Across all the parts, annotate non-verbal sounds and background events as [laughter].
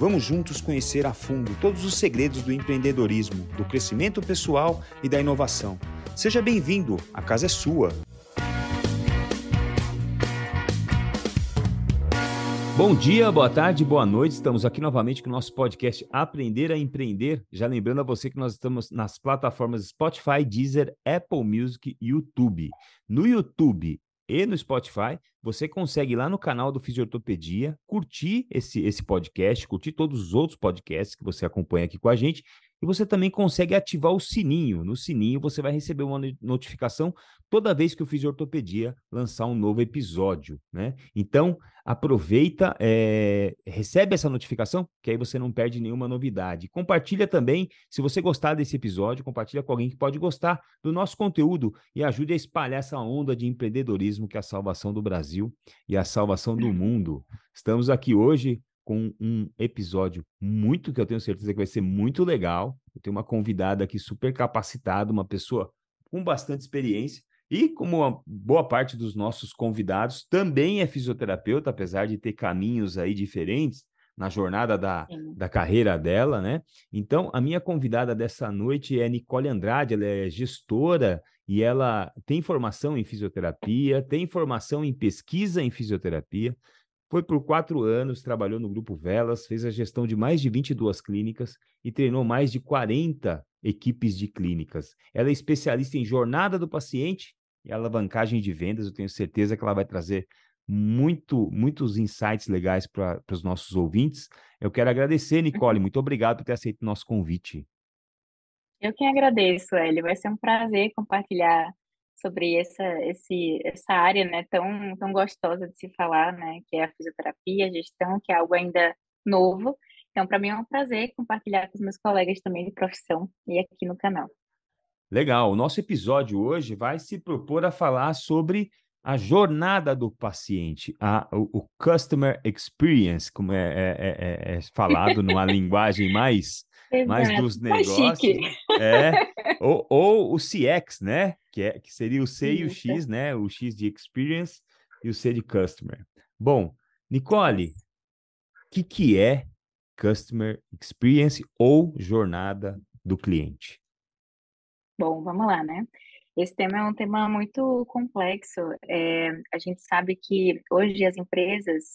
Vamos juntos conhecer a fundo todos os segredos do empreendedorismo, do crescimento pessoal e da inovação. Seja bem-vindo, a casa é sua. Bom dia, boa tarde, boa noite. Estamos aqui novamente com o nosso podcast Aprender a Empreender. Já lembrando a você que nós estamos nas plataformas Spotify, Deezer, Apple Music e YouTube. No YouTube e no Spotify, você consegue ir lá no canal do Fisiortopedia, curtir esse, esse podcast, curtir todos os outros podcasts que você acompanha aqui com a gente e você também consegue ativar o sininho. No sininho você vai receber uma notificação toda vez que o Fisiortopedia lançar um novo episódio, né? Então, aproveita, é... recebe essa notificação, que aí você não perde nenhuma novidade. Compartilha também, se você gostar desse episódio, compartilha com alguém que pode gostar do nosso conteúdo e ajude a espalhar essa onda de empreendedorismo que é a salvação do Brasil e a salvação do mundo. Estamos aqui hoje com um episódio muito que eu tenho certeza que vai ser muito legal. Eu tenho uma convidada aqui super capacitada, uma pessoa com bastante experiência. E como a boa parte dos nossos convidados também é fisioterapeuta, apesar de ter caminhos aí diferentes na jornada da, da carreira dela, né? Então, a minha convidada dessa noite é Nicole Andrade, ela é gestora e ela tem formação em fisioterapia, tem formação em pesquisa em fisioterapia, foi por quatro anos, trabalhou no Grupo Velas, fez a gestão de mais de 22 clínicas e treinou mais de 40 equipes de clínicas. Ela é especialista em jornada do paciente e alavancagem de vendas. Eu tenho certeza que ela vai trazer muito, muitos insights legais para os nossos ouvintes. Eu quero agradecer, Nicole. Uhum. Muito obrigado por ter aceito o nosso convite. Eu que agradeço, Hélio. Vai ser um prazer compartilhar sobre essa, esse, essa área né, tão, tão gostosa de se falar, né, que é a fisioterapia, a gestão, que é algo ainda novo. Então, para mim é um prazer compartilhar com os meus colegas também de profissão e aqui no canal. Legal. O nosso episódio hoje vai se propor a falar sobre a jornada do paciente, a, o, o customer experience, como é, é, é, é falado numa linguagem mais mais dos negócios. É, [laughs] ou, ou, o CX, né? Que, é, que seria o C Isso. e o X, né? O X de experience e o C de customer. Bom, Nicole, o que, que é customer experience ou jornada do cliente? Bom, vamos lá, né? Esse tema é um tema muito complexo. É, a gente sabe que hoje as empresas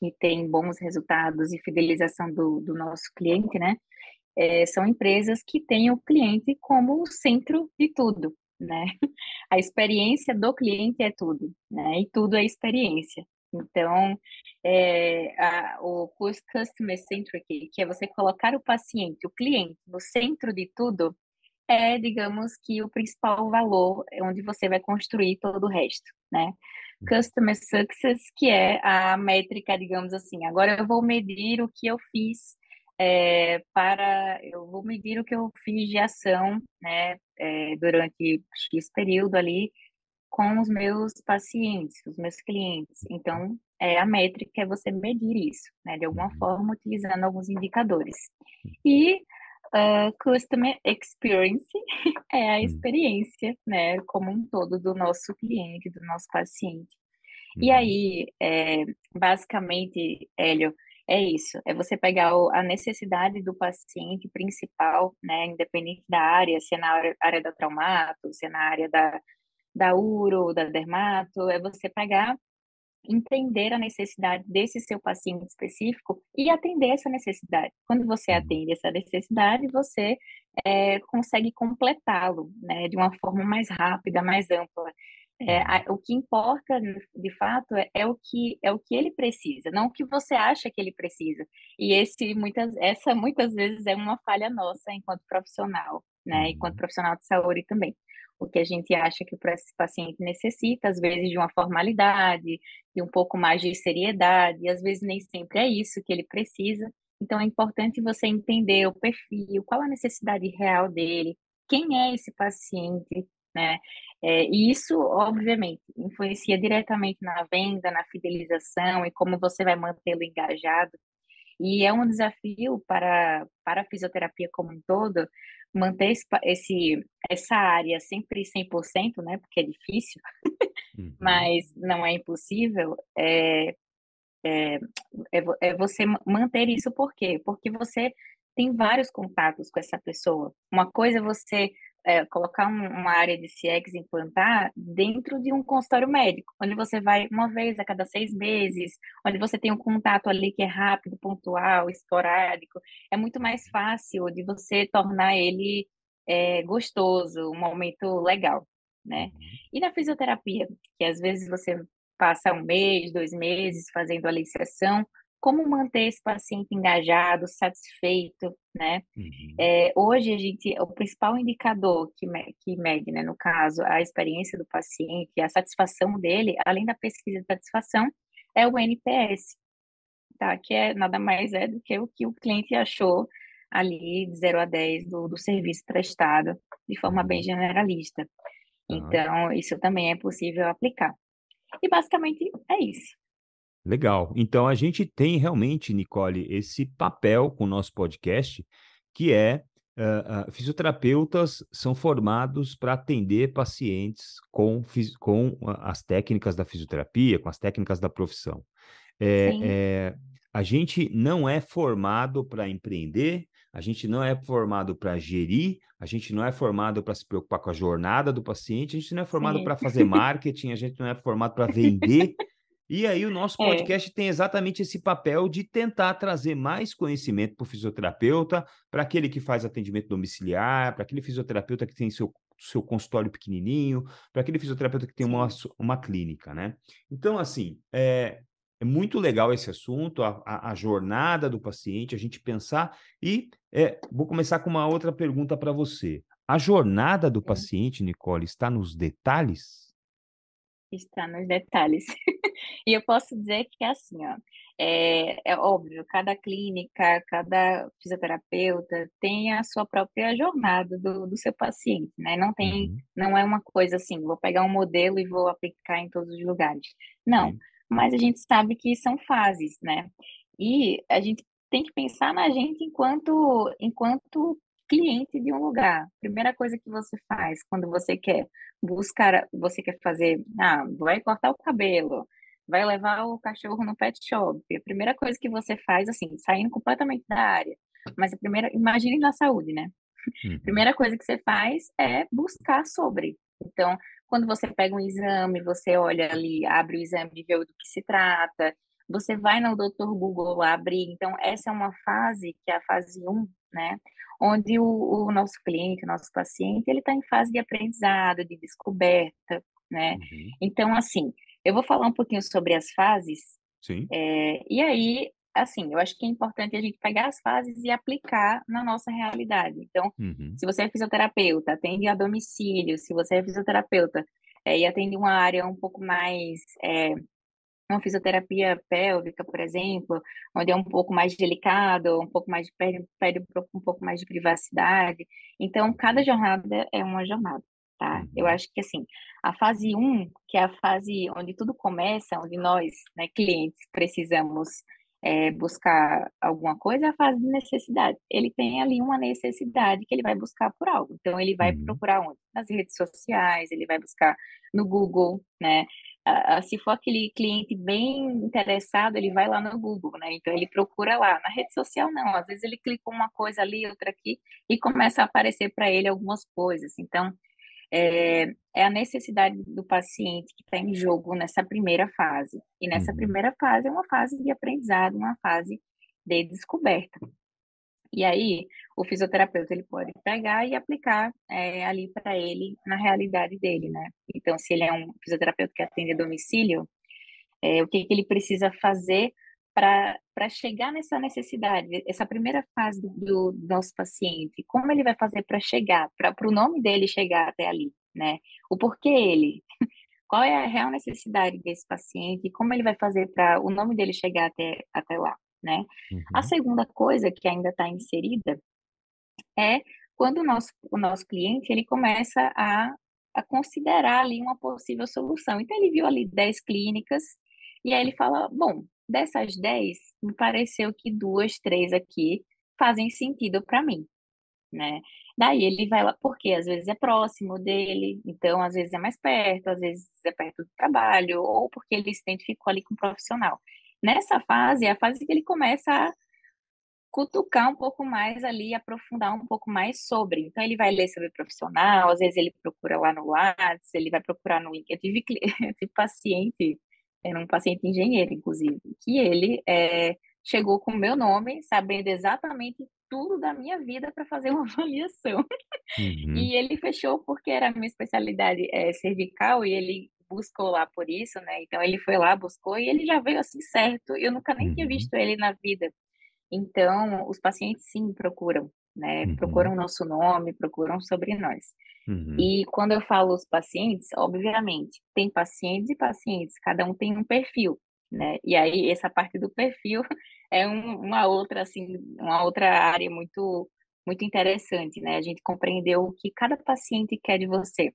que têm bons resultados e fidelização do, do nosso cliente, né? é, são empresas que têm o cliente como o centro de tudo, né? [laughs] A experiência do cliente é tudo, né? E tudo é experiência. Então, é, a, o Customer Centric, que é você colocar o paciente, o cliente, no centro de tudo, é, digamos que o principal valor é onde você vai construir todo o resto, né? Customer Success, que é a métrica, digamos assim, agora eu vou medir o que eu fiz é, para eu vou medir o que eu fiz de ação, né, é, durante X período ali com os meus pacientes, os meus clientes. Então, é, a métrica é você medir isso, né, de alguma forma, utilizando alguns indicadores. E uh, Customer Experience [laughs] é a hum. experiência, né, como um todo do nosso cliente, do nosso paciente. E uhum. aí, é, basicamente, Hélio, é isso, é você pegar a necessidade do paciente principal, né, independente da área, se é na área, área da traumato, se é na área da, da uro, da dermato, é você pegar, entender a necessidade desse seu paciente específico e atender essa necessidade. Quando você uhum. atende essa necessidade, você é, consegue completá-lo, né, de uma forma mais rápida, mais ampla. É, a, o que importa, de fato, é, é, o que é o que ele precisa, não o que você acha que ele precisa. E esse muitas essa muitas vezes é uma falha nossa enquanto profissional, né? Enquanto uhum. profissional de saúde também. O que a gente acha que o paciente necessita, às vezes de uma formalidade, de um pouco mais de seriedade, às vezes nem sempre é isso que ele precisa. Então é importante você entender o perfil, qual a necessidade real dele, quem é esse paciente, né? É, e isso, obviamente, influencia diretamente na venda, na fidelização e como você vai mantê-lo engajado. E é um desafio para, para a fisioterapia como um todo manter esse, essa área sempre 100%, né? Porque é difícil, [laughs] uhum. mas não é impossível. É, é, é, é você manter isso por quê? Porque você tem vários contatos com essa pessoa. Uma coisa é você é, colocar um, uma área de CX, implantar dentro de um consultório médico, onde você vai uma vez a cada seis meses, onde você tem um contato ali que é rápido, pontual, esporádico. É muito mais fácil de você tornar ele é, gostoso, um momento legal, né? Uhum. E na fisioterapia, que às vezes você passa um mês, dois meses fazendo a licenciação, como manter esse paciente engajado, satisfeito, né? Uhum. É, hoje a gente, o principal indicador que, que mede, né, no caso, a experiência do paciente, a satisfação dele, além da pesquisa de satisfação, é o NPS, tá? Que é nada mais é do que o que o cliente achou ali de 0 a 10 do, do serviço prestado, de forma bem uhum. generalista. Então, isso também é possível aplicar. E basicamente é isso. Legal. Então a gente tem realmente, Nicole, esse papel com o nosso podcast, que é uh, uh, fisioterapeutas são formados para atender pacientes com, com as técnicas da fisioterapia, com as técnicas da profissão. É, é, a gente não é formado para empreender, a gente não é formado para gerir, a gente não é formado para se preocupar com a jornada do paciente, a gente não é formado para fazer [laughs] marketing, a gente não é formado para vender. E aí o nosso é. podcast é. tem exatamente esse papel de tentar trazer mais conhecimento para o fisioterapeuta, para aquele que faz atendimento domiciliar, para aquele fisioterapeuta que tem seu, seu consultório pequenininho, para aquele fisioterapeuta que tem uma, uma clínica, né? Então, assim, é, é muito legal esse assunto, a, a, a, jornada do paciente, a gente pensar. E é, vou começar com uma outra pergunta para você. A jornada do paciente, Nicole, está nos detalhes? Está nos detalhes. [laughs] e eu posso dizer que é assim, ó, é, é óbvio, cada clínica, cada fisioterapeuta tem a sua própria jornada do, do seu paciente, né? Não tem, uhum. não é uma coisa assim, vou pegar um modelo e vou aplicar em todos os lugares. Não, uhum. mas a gente sabe que são fases, né? E a gente tem que pensar na gente enquanto, enquanto cliente de um lugar. Primeira coisa que você faz quando você quer buscar, você quer fazer, ah, vai cortar o cabelo, vai levar o cachorro no pet shop. A primeira coisa que você faz, assim, saindo completamente da área, mas a primeira, imagine na saúde, né? Uhum. Primeira coisa que você faz é buscar sobre. Então, quando você pega um exame, você olha ali, abre o exame e vê do que se trata, você vai no Dr. Google abrir. Então, essa é uma fase, que é a fase 1, né? onde o, o nosso cliente, o nosso paciente, ele está em fase de aprendizado, de descoberta, né? Uhum. Então, assim, eu vou falar um pouquinho sobre as fases. Sim. É, e aí, assim, eu acho que é importante a gente pegar as fases e aplicar na nossa realidade. Então, uhum. se você é fisioterapeuta, atende a domicílio, se você é fisioterapeuta é, e atende uma área um pouco mais é, uma fisioterapia pélvica, por exemplo, onde é um pouco mais delicado, um pouco mais pede, pede um pouco mais de privacidade. Então, cada jornada é uma jornada, tá? Eu uhum. acho que assim, a fase 1, um, que é a fase onde tudo começa, onde nós, né, clientes, precisamos é, buscar alguma coisa, é a fase de necessidade. Ele tem ali uma necessidade que ele vai buscar por algo. Então, ele vai uhum. procurar onde? Nas redes sociais, ele vai buscar no Google, né? Se for aquele cliente bem interessado, ele vai lá no Google, né? Então ele procura lá. Na rede social não, às vezes ele clica uma coisa ali, outra aqui e começa a aparecer para ele algumas coisas. Então é, é, a necessidade do paciente que está em jogo nessa primeira fase. E nessa uhum. primeira fase é uma fase de aprendizado, uma fase de descoberta. E aí, o fisioterapeuta ele pode pegar e aplicar é, ali para ele na realidade dele, né? Então, se ele é um fisioterapeuta que atende a domicílio, é, o que, que ele precisa fazer para chegar nessa necessidade, essa primeira fase do, do nosso paciente, como ele vai fazer para chegar, para o nome dele chegar até ali, né? O porquê ele, [laughs] qual é a real necessidade desse paciente, como ele vai fazer para o nome dele chegar até, até lá né? Uhum. A segunda coisa que ainda está inserida é quando o nosso, o nosso cliente ele começa a, a considerar ali uma possível solução. Então, ele viu ali 10 clínicas, e aí ele fala: bom, dessas 10, me pareceu que duas, três aqui fazem sentido para mim, né? Daí ele vai lá, porque às vezes é próximo dele, então às vezes é mais perto, às vezes é perto do trabalho, ou porque ele se identificou ali com o profissional. Nessa fase, é a fase que ele começa a cutucar um pouco mais ali, aprofundar um pouco mais sobre. Então, ele vai ler sobre profissional, às vezes ele procura lá no Lattes, ele vai procurar no LinkedIn. Eu tive, [laughs] eu tive paciente, era um paciente engenheiro, inclusive, que ele é, chegou com o meu nome, sabendo exatamente tudo da minha vida para fazer uma [laughs] avaliação. Uhum. E ele fechou porque era a minha especialidade é, cervical e ele buscou lá por isso, né? Então ele foi lá, buscou e ele já veio assim certo. Eu nunca nem uhum. tinha visto ele na vida. Então, os pacientes sim procuram, né? Uhum. Procuram nosso nome, procuram sobre nós. Uhum. E quando eu falo os pacientes, obviamente, tem pacientes e pacientes, cada um tem um perfil, né? E aí essa parte do perfil [laughs] é um, uma outra assim, uma outra área muito muito interessante, né? A gente compreendeu o que cada paciente quer de você.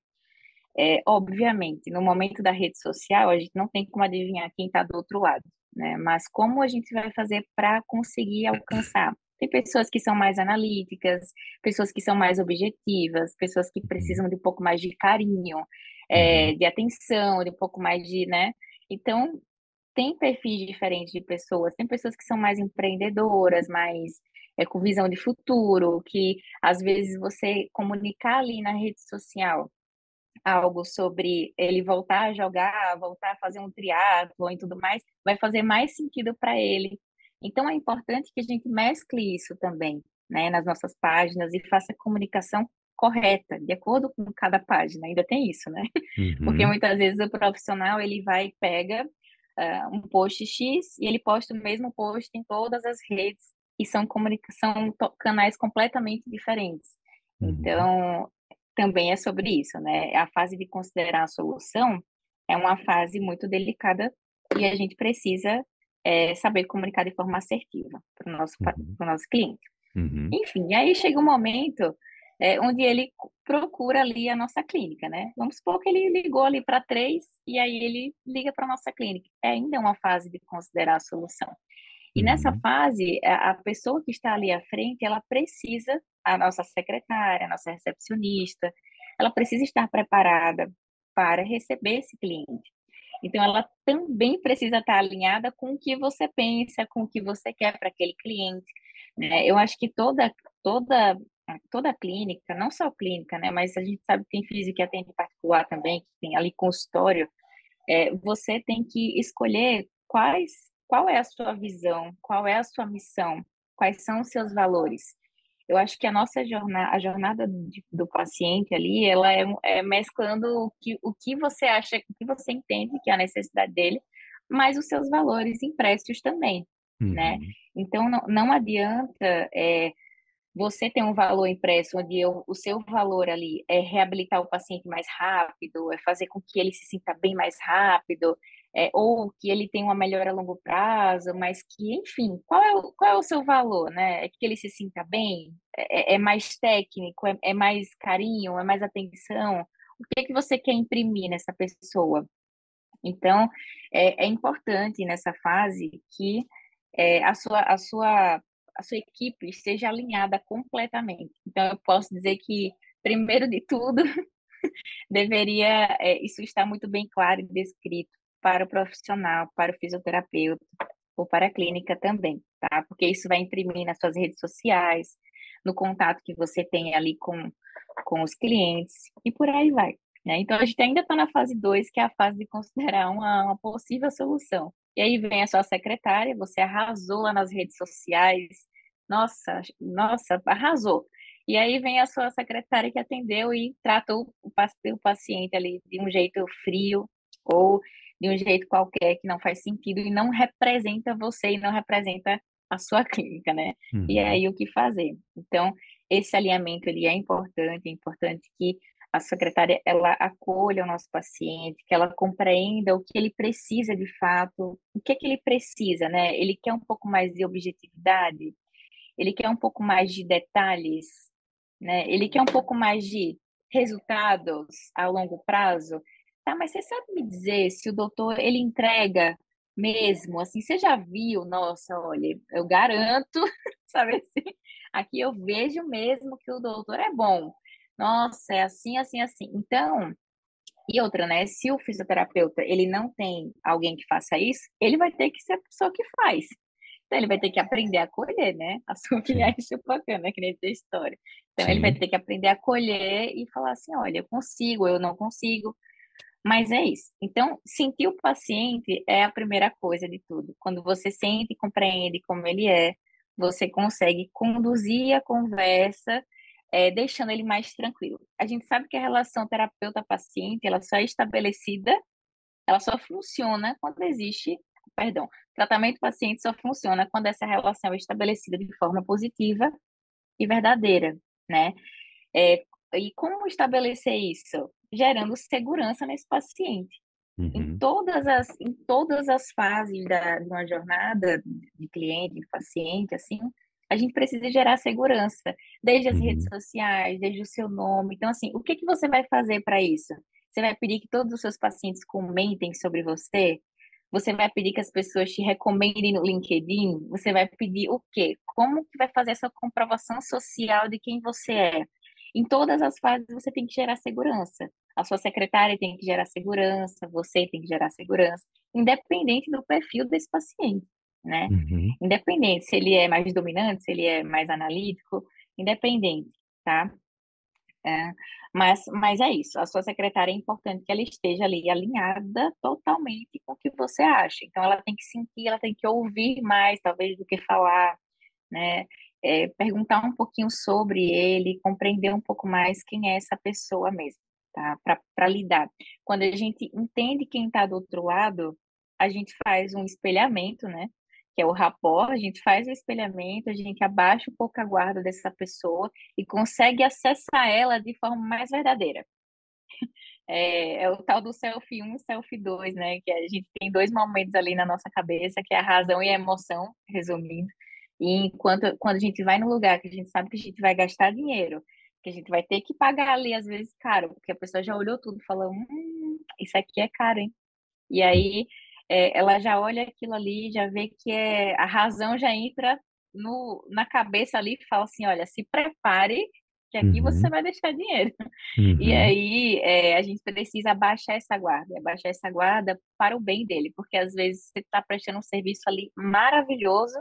É, obviamente, no momento da rede social, a gente não tem como adivinhar quem está do outro lado, né? Mas como a gente vai fazer para conseguir alcançar? Tem pessoas que são mais analíticas, pessoas que são mais objetivas, pessoas que precisam de um pouco mais de carinho, é, uhum. de atenção, de um pouco mais de, né? Então, tem perfis diferentes de pessoas. Tem pessoas que são mais empreendedoras, mais é, com visão de futuro, que às vezes você comunicar ali na rede social algo sobre ele voltar a jogar, voltar a fazer um triatlo e tudo mais, vai fazer mais sentido para ele. Então é importante que a gente mescle isso também, né, nas nossas páginas e faça a comunicação correta, de acordo com cada página. Ainda tem isso, né? [laughs] Uhum. Porque muitas vezes o profissional ele vai e pega uh, um post X e ele posta o mesmo post em todas as redes e são comunicação canais completamente diferentes. Uhum. Então, também é sobre isso, né? A fase de considerar a solução é uma fase muito delicada e a gente precisa é, saber comunicar de forma assertiva para o nosso, uhum. nosso cliente. Uhum. Enfim, aí chega um momento é, onde ele procura ali a nossa clínica, né? Vamos supor que ele ligou ali para três e aí ele liga para a nossa clínica. É ainda uma fase de considerar a solução. E uhum. nessa fase, a pessoa que está ali à frente, ela precisa, a nossa secretária, a nossa recepcionista, ela precisa estar preparada para receber esse cliente. Então, ela também precisa estar alinhada com o que você pensa, com o que você quer para aquele cliente. Né? Eu acho que toda, toda toda clínica, não só clínica, né, mas a gente sabe que tem física que atende particular também, que tem ali consultório, é, você tem que escolher quais, qual é a sua visão, qual é a sua missão, quais são os seus valores. Eu acho que a nossa jornada, a jornada do paciente ali, ela é, é, mesclando o que, o que você acha, o que você entende que é a necessidade dele, mas os seus valores impressos também, né? uhum. né? Então, não, não adianta é, você tem um valor impresso onde eu, o seu valor ali é reabilitar o paciente mais rápido, é fazer com que ele se sinta bem mais rápido, é, ou que ele tenha uma melhora a longo prazo, mas que, enfim, qual é o, qual é o seu valor, né? É que ele se sinta bem? É, é, é mais técnico? É, é, mais carinho? É mais atenção? O que é que você quer imprimir nessa pessoa? Então, é, é importante nessa fase que é, a, sua, a sua a sua equipe esteja alinhada completamente. Então, eu posso dizer que, primeiro de tudo, [laughs] deveria isso estar muito bem claro e descrito para o profissional, para o fisioterapeuta ou para a clínica também, tá? Porque isso vai imprimir nas suas redes sociais, no contato que você tem ali com, com os clientes e por aí vai. Né? Então, a gente ainda está na fase 2, que é a fase de considerar uma, uma possível solução. E aí vem a sua secretária, você arrasou lá nas redes sociais, nossa, nossa, arrasou. E aí vem a sua secretária que atendeu e tratou o paciente ali de um jeito frio ou de um jeito qualquer que não faz sentido e não representa você e não representa a sua [laughs] clínica, né? Uhum. E aí o que fazer? Então, esse alinhamento ele é importante, é importante que a secretária ela acolha o nosso paciente, que ela compreenda o que ele precisa de fato, o que é que ele precisa, né? Ele quer um pouco mais de objetividade, ele quer um pouco mais de detalhes, né? Ele quer um pouco mais de resultados a longo prazo. Tá, mas você sabe me dizer se o doutor ele entrega mesmo? Assim, você já viu? Nossa, olha, eu garanto, [laughs] sabe assim? Aqui eu vejo mesmo que o doutor é bom. Nossa, é assim, assim, assim. Então, e outra, né? Se o fisioterapeuta ele não tem alguém que faça isso, ele vai ter que ser a pessoa que faz. Então, ele vai ter que aprender a colher, né? [laughs] A sublinhar e chupacana, que nem essa história. Então, Sim. ele vai ter que aprender a colher e falar assim: olha, eu consigo, eu não consigo. Mas é isso. Então, sentir o paciente é a primeira coisa de tudo. Quando você sente e compreende como ele é, você consegue conduzir a conversa, é, deixando ele mais tranquilo. A gente sabe que a relação terapeuta-paciente, ela só é estabelecida, ela só funciona quando existe, perdão, tratamento paciente só funciona quando essa relação é estabelecida de forma positiva e verdadeira, né? É, e como estabelecer isso? Gerando segurança nesse paciente. Uhum. Em, todas as, em todas as fases da, de uma jornada de cliente, de paciente, assim, a gente precisa gerar segurança, desde as uhum. redes sociais, desde o seu nome. Então, assim, o que, que você vai fazer para isso? Você vai pedir que todos os seus pacientes comentem sobre você? Você vai pedir que as pessoas te recomendem no LinkedIn? Você vai pedir o quê? Como que vai fazer essa comprovação social de quem você é? Em todas as fases você tem que gerar segurança. A sua secretária tem que gerar segurança, você tem que gerar segurança, independente do perfil desse paciente, né? Uhum. Independente se ele é mais dominante, se ele é mais analítico, independente, tá? É, mas, mas é isso, a sua secretária é importante que ela esteja ali alinhada totalmente com o que você acha. Então, ela tem que sentir, ela tem que ouvir mais, talvez, do que falar, né? é, perguntar um pouquinho sobre ele, compreender um pouco mais quem é essa pessoa mesmo, tá? Para lidar. Quando a gente entende quem está do outro lado, a gente faz um espelhamento, né? Que é o rapport, a gente faz o espelhamento, a gente abaixa um pouco a guarda dessa pessoa e consegue acessar ela de forma mais verdadeira. É, é, o tal do selfie 1 e selfie 2, né? Que a gente tem dois momentos ali na nossa cabeça, que é a razão e a emoção, resumindo. E enquanto quando a gente vai no lugar que a gente sabe que a gente vai gastar dinheiro, que a gente vai ter que pagar ali, às vezes, caro, porque a pessoa já olhou tudo e falou, hum, isso aqui é caro, hein? E aí é, ela já olha aquilo ali, já vê que é, a razão já entra no, na cabeça ali e fala assim, olha, se prepare que aqui uhum. você vai deixar dinheiro. Uhum. E aí é, a gente precisa abaixar essa guarda, abaixar essa guarda para o bem dele, porque às vezes você está prestando um serviço ali maravilhoso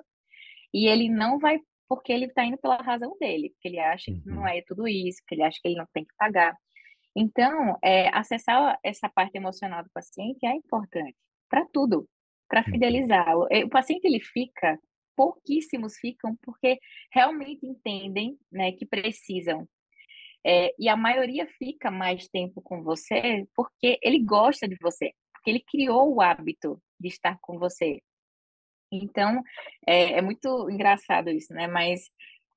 e ele não vai porque ele está indo pela razão dele, porque ele acha que não uhum. é tudo isso, que ele acha que ele não tem que pagar. Então, é, acessar essa parte emocional do paciente é importante para tudo, para uhum. fidelizar. O, o paciente ele fica, pouquíssimos ficam porque realmente entendem, né, que precisam. É, e a maioria fica mais tempo com você porque ele gosta de você, porque ele criou o hábito de estar com você. Então, é, é muito engraçado isso, né? Mas,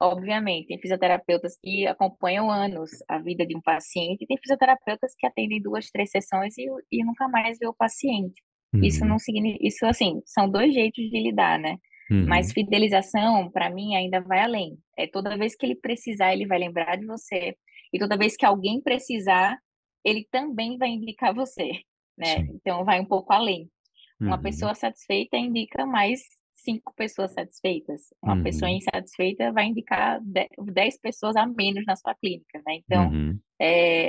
obviamente, tem fisioterapeutas que acompanham anos a vida de um paciente, e tem fisioterapeutas que atendem duas, três sessões e, e nunca mais vê o paciente. Uhum. Isso não significa, isso assim, são dois jeitos de lidar, né? Uhum. Mas fidelização, para mim, ainda vai além. É toda vez que ele precisar, ele vai lembrar de você. E toda vez que alguém precisar, ele também vai indicar você, né? Sim. Então vai um pouco além. Uma uhum. pessoa satisfeita indica mais cinco pessoas satisfeitas. Uma uhum. pessoa insatisfeita vai indicar dez pessoas a menos na sua clínica, né? Então, uhum. é,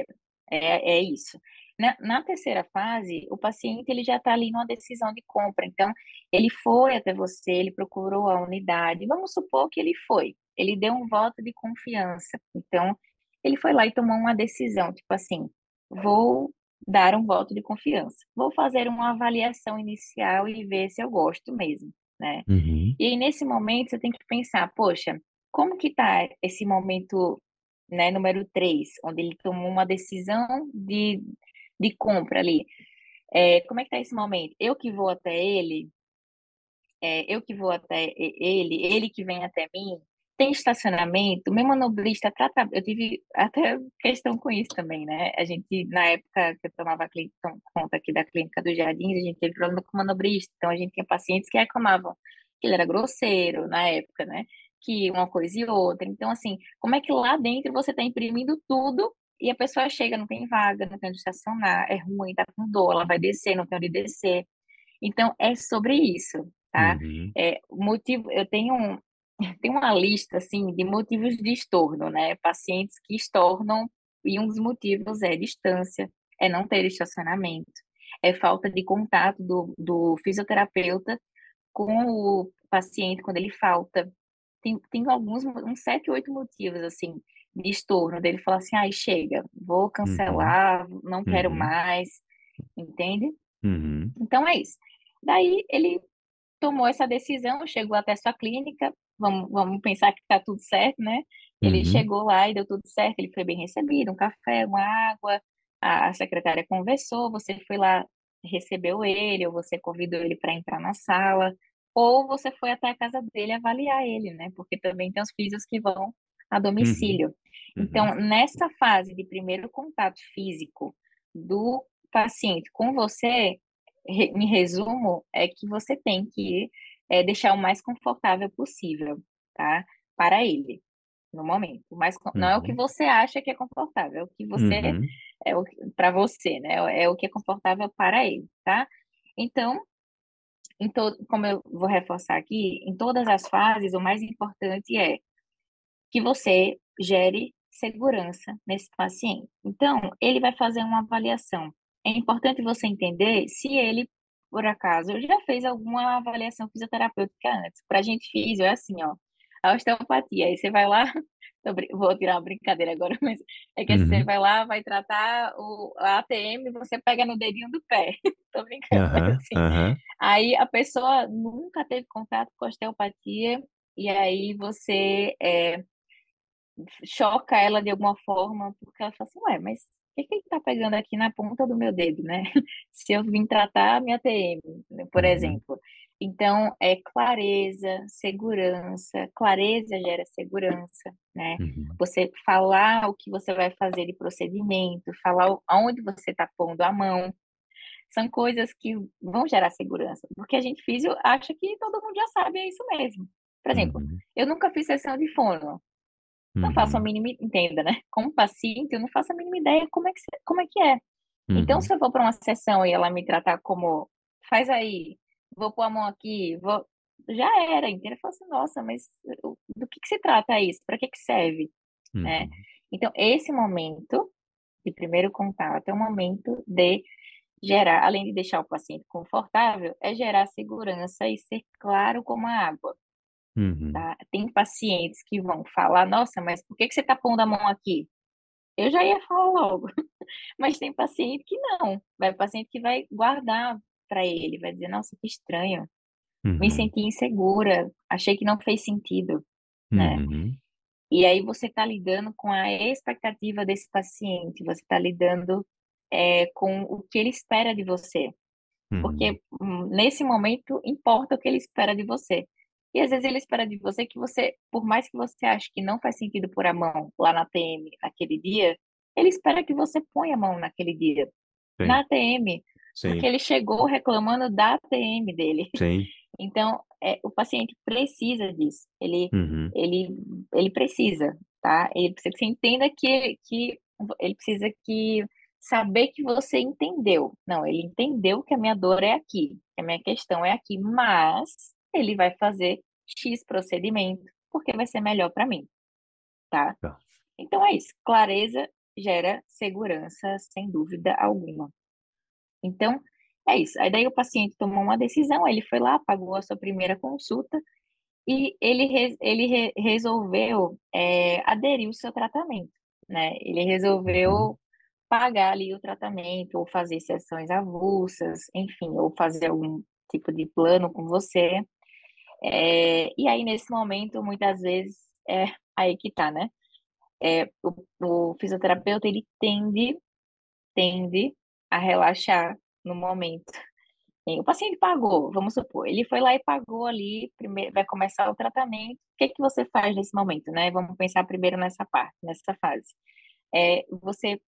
é, é, isso. Na, na, terceira fase, o paciente ele já está ali numa decisão de compra. Então, ele foi até você, ele procurou a unidade. Vamos supor que ele foi. Ele deu um voto de confiança. Então, ele foi lá e tomou uma decisão, tipo assim, vou dar um voto de confiança. Vou fazer uma avaliação inicial e ver se eu gosto mesmo, né? Uhum. E aí, nesse momento, você tem que pensar, poxa, como que tá esse momento, né, número 3, onde ele tomou uma decisão de, de compra ali. É, como é que tá esse momento? Eu que vou até ele, é, eu que vou até ele, ele que vem até mim, tem estacionamento, meu manobrista trata. Eu tive até questão com isso também, né? A gente, na época que eu tomava conta aqui da clínica dos jardins, a gente teve problema com o manobrista. Então, a gente tinha pacientes que reclamavam que ele era grosseiro na época, né? que uma coisa e outra. Então, assim, como é que lá dentro você está imprimindo tudo e a pessoa chega, não tem vaga, não tem onde estacionar, é ruim, tá com dor, ela vai descer, não tem onde descer. Então, é sobre isso, tá? Uhum. É, motivo, eu tenho, um, tenho uma lista, assim, de motivos de estorno, né? Pacientes que estornam, e um dos motivos é distância, é não ter estacionamento, é falta de contato do, do fisioterapeuta com o paciente quando ele falta. Tem, tem alguns, uns sete, oito motivos, assim, de estorno, dele falar assim, ai, chega, vou Uhum. cancelar, não quero Uhum. mais, entende? Uhum. Então é isso. Daí ele tomou essa decisão, chegou até sua clínica, vamos, vamos pensar que está tudo certo, né? Ele Uhum. chegou lá e deu tudo certo, ele foi bem recebido, um café, uma água, a, a secretária conversou, você foi lá, recebeu ele, ou você convidou ele para entrar na sala, ou você foi até a casa dele avaliar ele, né? Porque também tem os físicos que vão a Uhum. domicílio. Uhum. Então, nessa fase de primeiro contato físico do paciente com você, em resumo, é que você tem que é, deixar o mais confortável possível, tá? Para ele, no momento. Mas não é o que Uhum. você acha que é confortável, é o que você Uhum. é o para você, né? É o que é confortável para ele, tá? Então, em todo, como eu vou reforçar aqui, em todas as fases, o mais importante é que você gere segurança nesse paciente. Então, ele vai fazer uma avaliação. É importante você entender se ele, por acaso, já fez alguma avaliação fisioterapêutica antes. Para gente físio é assim, ó, a osteopatia. Aí você vai lá, [laughs] vou tirar uma brincadeira agora, [laughs] mas é que você Uhum. vai lá, vai tratar o a ATM, você pega no dedinho do pé. [laughs] Tô brincando, Aham. assim, Aham. Aí a pessoa nunca teve contato com osteopatia, e aí você é, choca ela de alguma forma, porque ela fala assim, ué, mas que, que ele tá pegando aqui na ponta do meu dedo, né? [laughs] Se eu vim tratar a minha TM, por Uhum. exemplo. Então, é clareza, segurança, clareza gera segurança, né? Uhum. Você falar o que você vai fazer de procedimento, falar aonde você está pondo a mão, são coisas que vão gerar segurança, porque a gente físio acha que todo mundo já sabe, é isso mesmo. Por exemplo, Uhum. eu nunca fiz sessão de fono, não faço a Uhum. mínima, entenda, né? Como paciente, eu não faço a mínima ideia como é que, como é, que é. Então, Uhum. se eu for para uma sessão e ela me tratar como, faz aí, vou pôr a mão aqui, vou, já era, entendeu? Eu falo assim, nossa, mas do que que se trata isso? Para que que serve, né? Uhum. Então, esse momento de primeiro contato é um momento de gerar, além de deixar o paciente confortável, é gerar segurança e ser claro como a água, Uhum. tá? Tem pacientes que vão falar, nossa, mas por que que você tá pondo a mão aqui? Eu já ia falar logo, [laughs] mas tem paciente que não, vai paciente que vai guardar para ele, vai dizer, nossa, que estranho, me Uhum. senti insegura, achei que não fez sentido, né? Uhum. E aí você está lidando com a expectativa desse paciente, você está lidando é, com o que ele espera de você. Uhum. Porque hum, nesse momento importa o que ele espera de você. E às vezes ele espera de você que você, por mais que você ache que não faz sentido pôr a mão lá na ATM naquele dia, ele espera que você ponha a mão naquele dia, na Sim. ATM, porque Sim. ele chegou reclamando da ATM dele. Sim. [laughs] Então, é, o paciente precisa disso. Ele, Uhum. ele, ele precisa, tá? Ele precisa que você entenda que, que ele precisa que saber que você entendeu. Não, ele entendeu que a minha dor é aqui, que a minha questão é aqui, mas ele vai fazer X procedimento porque vai ser melhor para mim, tá? Tá. Então é isso. Clareza gera segurança, sem dúvida alguma. Então, é isso. Aí daí o paciente tomou uma decisão, ele foi lá, pagou a sua primeira consulta e ele, re- ele re- resolveu é, aderir ao seu tratamento, né? Ele Uhum. resolveu pagar ali o tratamento, ou fazer sessões avulsas, enfim, ou fazer algum tipo de plano com você. É, e aí, nesse momento, muitas vezes, é [laughs] aí que tá, né? É, o, o fisioterapeuta, ele tende, tende a relaxar no momento. O paciente pagou, vamos supor, ele foi lá e pagou ali, primeiro, vai começar o tratamento. O que que você faz nesse momento, né? Vamos pensar primeiro nessa parte, nessa fase. É, você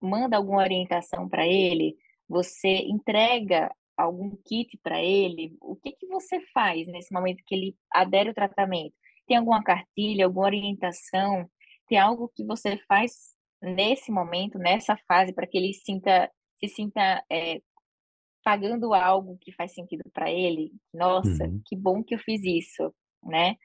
manda alguma orientação para ele, você entrega algum kit para ele, o que que você faz nesse momento que ele adere ao tratamento? Tem alguma cartilha, alguma orientação? Tem algo que você faz nesse momento, nessa fase, para que ele sinta, se sinta é, pagando algo que faz sentido para ele? Nossa, uhum. que bom que eu fiz isso, né?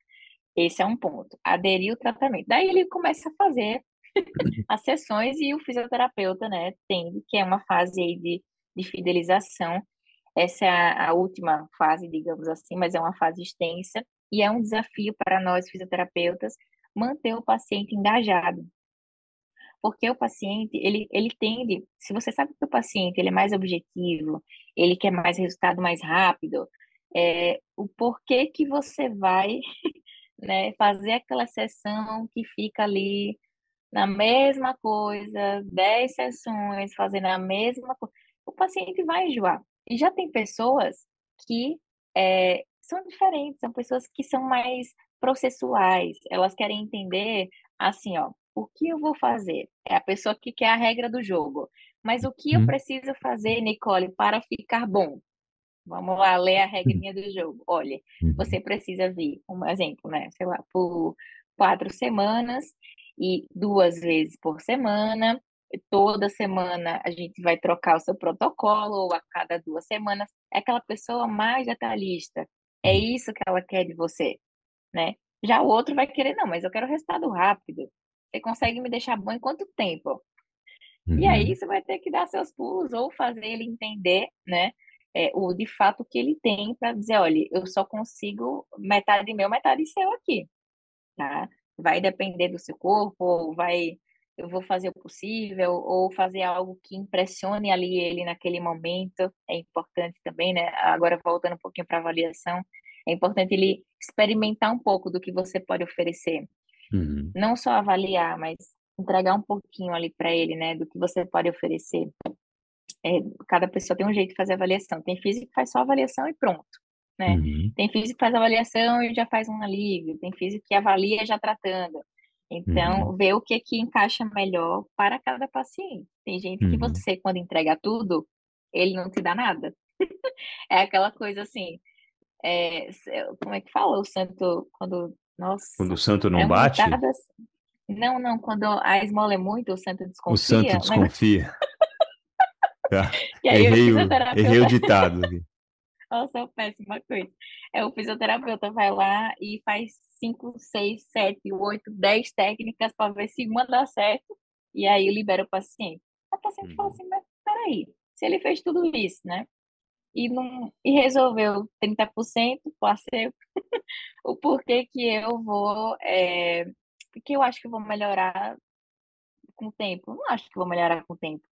Esse é um ponto. Aderir o tratamento. Daí ele começa a fazer [coughs] as sessões e o fisioterapeuta, né, tem, que é uma fase aí de, de fidelização. Essa é a, a última fase, digamos assim, mas é uma fase extensa e é um desafio para nós fisioterapeutas manter o paciente engajado. Porque o paciente, ele, ele tende, se você sabe que o paciente ele é mais objetivo, ele quer mais resultado mais rápido, é, o porquê que você vai [laughs] né, fazer aquela sessão que fica ali na mesma coisa, 10 sessões, fazendo a mesma coisa, o paciente vai enjoar. E já tem pessoas que é, são diferentes, são pessoas que são mais processuais, elas querem entender assim, ó, o que eu vou fazer? É a pessoa que quer a regra do jogo. Mas o que eu uhum. preciso fazer, Nicole, para ficar bom? Vamos lá ler a regrinha do jogo. Olha, uhum. você precisa vir, um exemplo, né? Sei lá, por quatro semanas e duas vezes por semana. Toda semana a gente vai trocar o seu protocolo, ou a cada duas semanas. É aquela pessoa mais detalhista. É uhum. isso que ela quer de você, né? Já o outro vai querer, não, mas eu quero resultado rápido. Você consegue me deixar bom em quanto tempo? Uhum. E aí você vai ter que dar seus pulos ou fazer ele entender, né? É, o de fato que ele tem para dizer, olha, eu só consigo metade meu, metade seu aqui, tá? vai depender do seu corpo, vai eu vou fazer o possível, ou fazer algo que impressione ali ele naquele momento, é importante também, né? Agora voltando um pouquinho para avaliação, é importante ele experimentar um pouco do que você pode oferecer. Uhum. Não só avaliar, mas entregar um pouquinho ali para ele, né, do que você pode oferecer. É, cada pessoa tem um jeito de fazer avaliação. Tem físico que faz só avaliação e pronto né? Uhum. Tem físico que faz avaliação e já faz um alívio, tem físico que avalia já tratando. Então, uhum. ver o que que encaixa melhor para cada paciente. Tem gente uhum. que você, quando entrega tudo, ele não te dá nada. [laughs] é aquela coisa assim, é, como é que fala o santo quando nossa, quando o santo não é bate? Assim. Não, não, quando a esmola é muito, o santo desconfia. O santo desconfia. Mas... [laughs] tá. errei, o, errei o ditado. Nossa, é péssima coisa. É, o fisioterapeuta vai lá e faz cinco, seis, sete, oito, dez técnicas para ver se uma dá certo e aí libera o paciente. O paciente uhum. fala assim, mas peraí, se ele fez tudo isso, né? E, não, e resolveu 30% placebo, [laughs] o porquê que eu vou, é, porque eu acho que vou melhorar com o tempo. Não acho que vou melhorar com o tempo.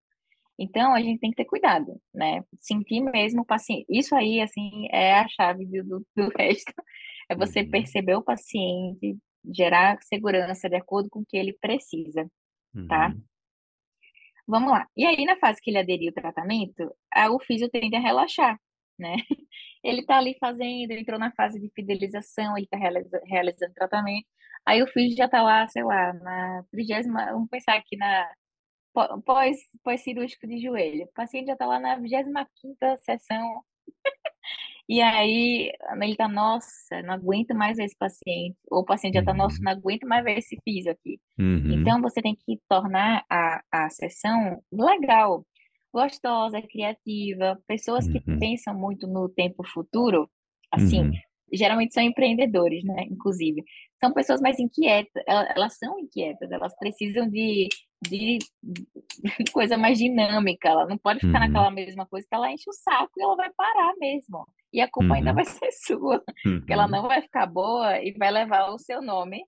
Então, a gente tem que ter cuidado, né? Sentir mesmo o paciente. Isso aí, assim, é a chave do, do [laughs] resto. É você uhum. perceber o paciente, gerar segurança de acordo com o que ele precisa, tá? Uhum. Vamos lá. E aí, na fase que ele aderiu ao tratamento, a, o físio tende a relaxar, né? [laughs] Ele tá ali fazendo, entrou na fase de fidelização, ele tá realiza, realizando tratamento. Aí o físio já tá lá, sei lá, na trigésima, vamos pensar aqui na pós, pós-cirúrgico de joelho. O paciente já está lá na 25ª sessão. e aí, ele está, nossa, não aguento mais ver esse paciente. Ou o paciente já está, nossa, uhum. não aguento mais ver esse físio aqui. Uhum. Então, você tem que tornar a, a sessão legal, gostosa, criativa. Pessoas que uhum. pensam muito no tempo futuro, assim, uhum. Geralmente são empreendedores, né? Inclusive, são pessoas mais inquietas, elas, são inquietas, elas precisam de de, [laughs] coisa mais dinâmica. Ela não pode ficar uhum. naquela mesma coisa que ela enche o saco e ela vai parar mesmo. E a culpa uhum. ainda vai [laughs] ser sua, uhum. porque ela uhum. não vai ficar boa e vai levar o seu nome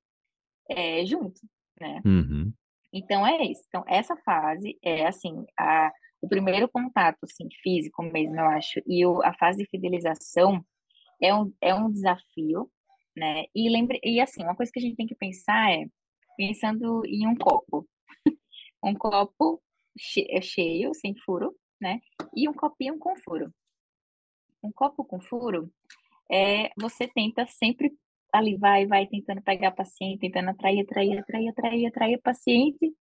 é, junto, né? Uhum. Então é isso. Então essa fase é assim a, o primeiro contato assim, físico mesmo, eu acho, e o, a fase de fidelização é um, é um desafio, né? E lembre e assim uma coisa que a gente tem que pensar é pensando em um copo [laughs] um copo é cheio, sem furo, né? E um copinho com furo. Um copo com furo, é, você tenta sempre ali vai, vai tentando pegar paciente, tentando atrair, atrair, atrair, atrair, atrair paciente.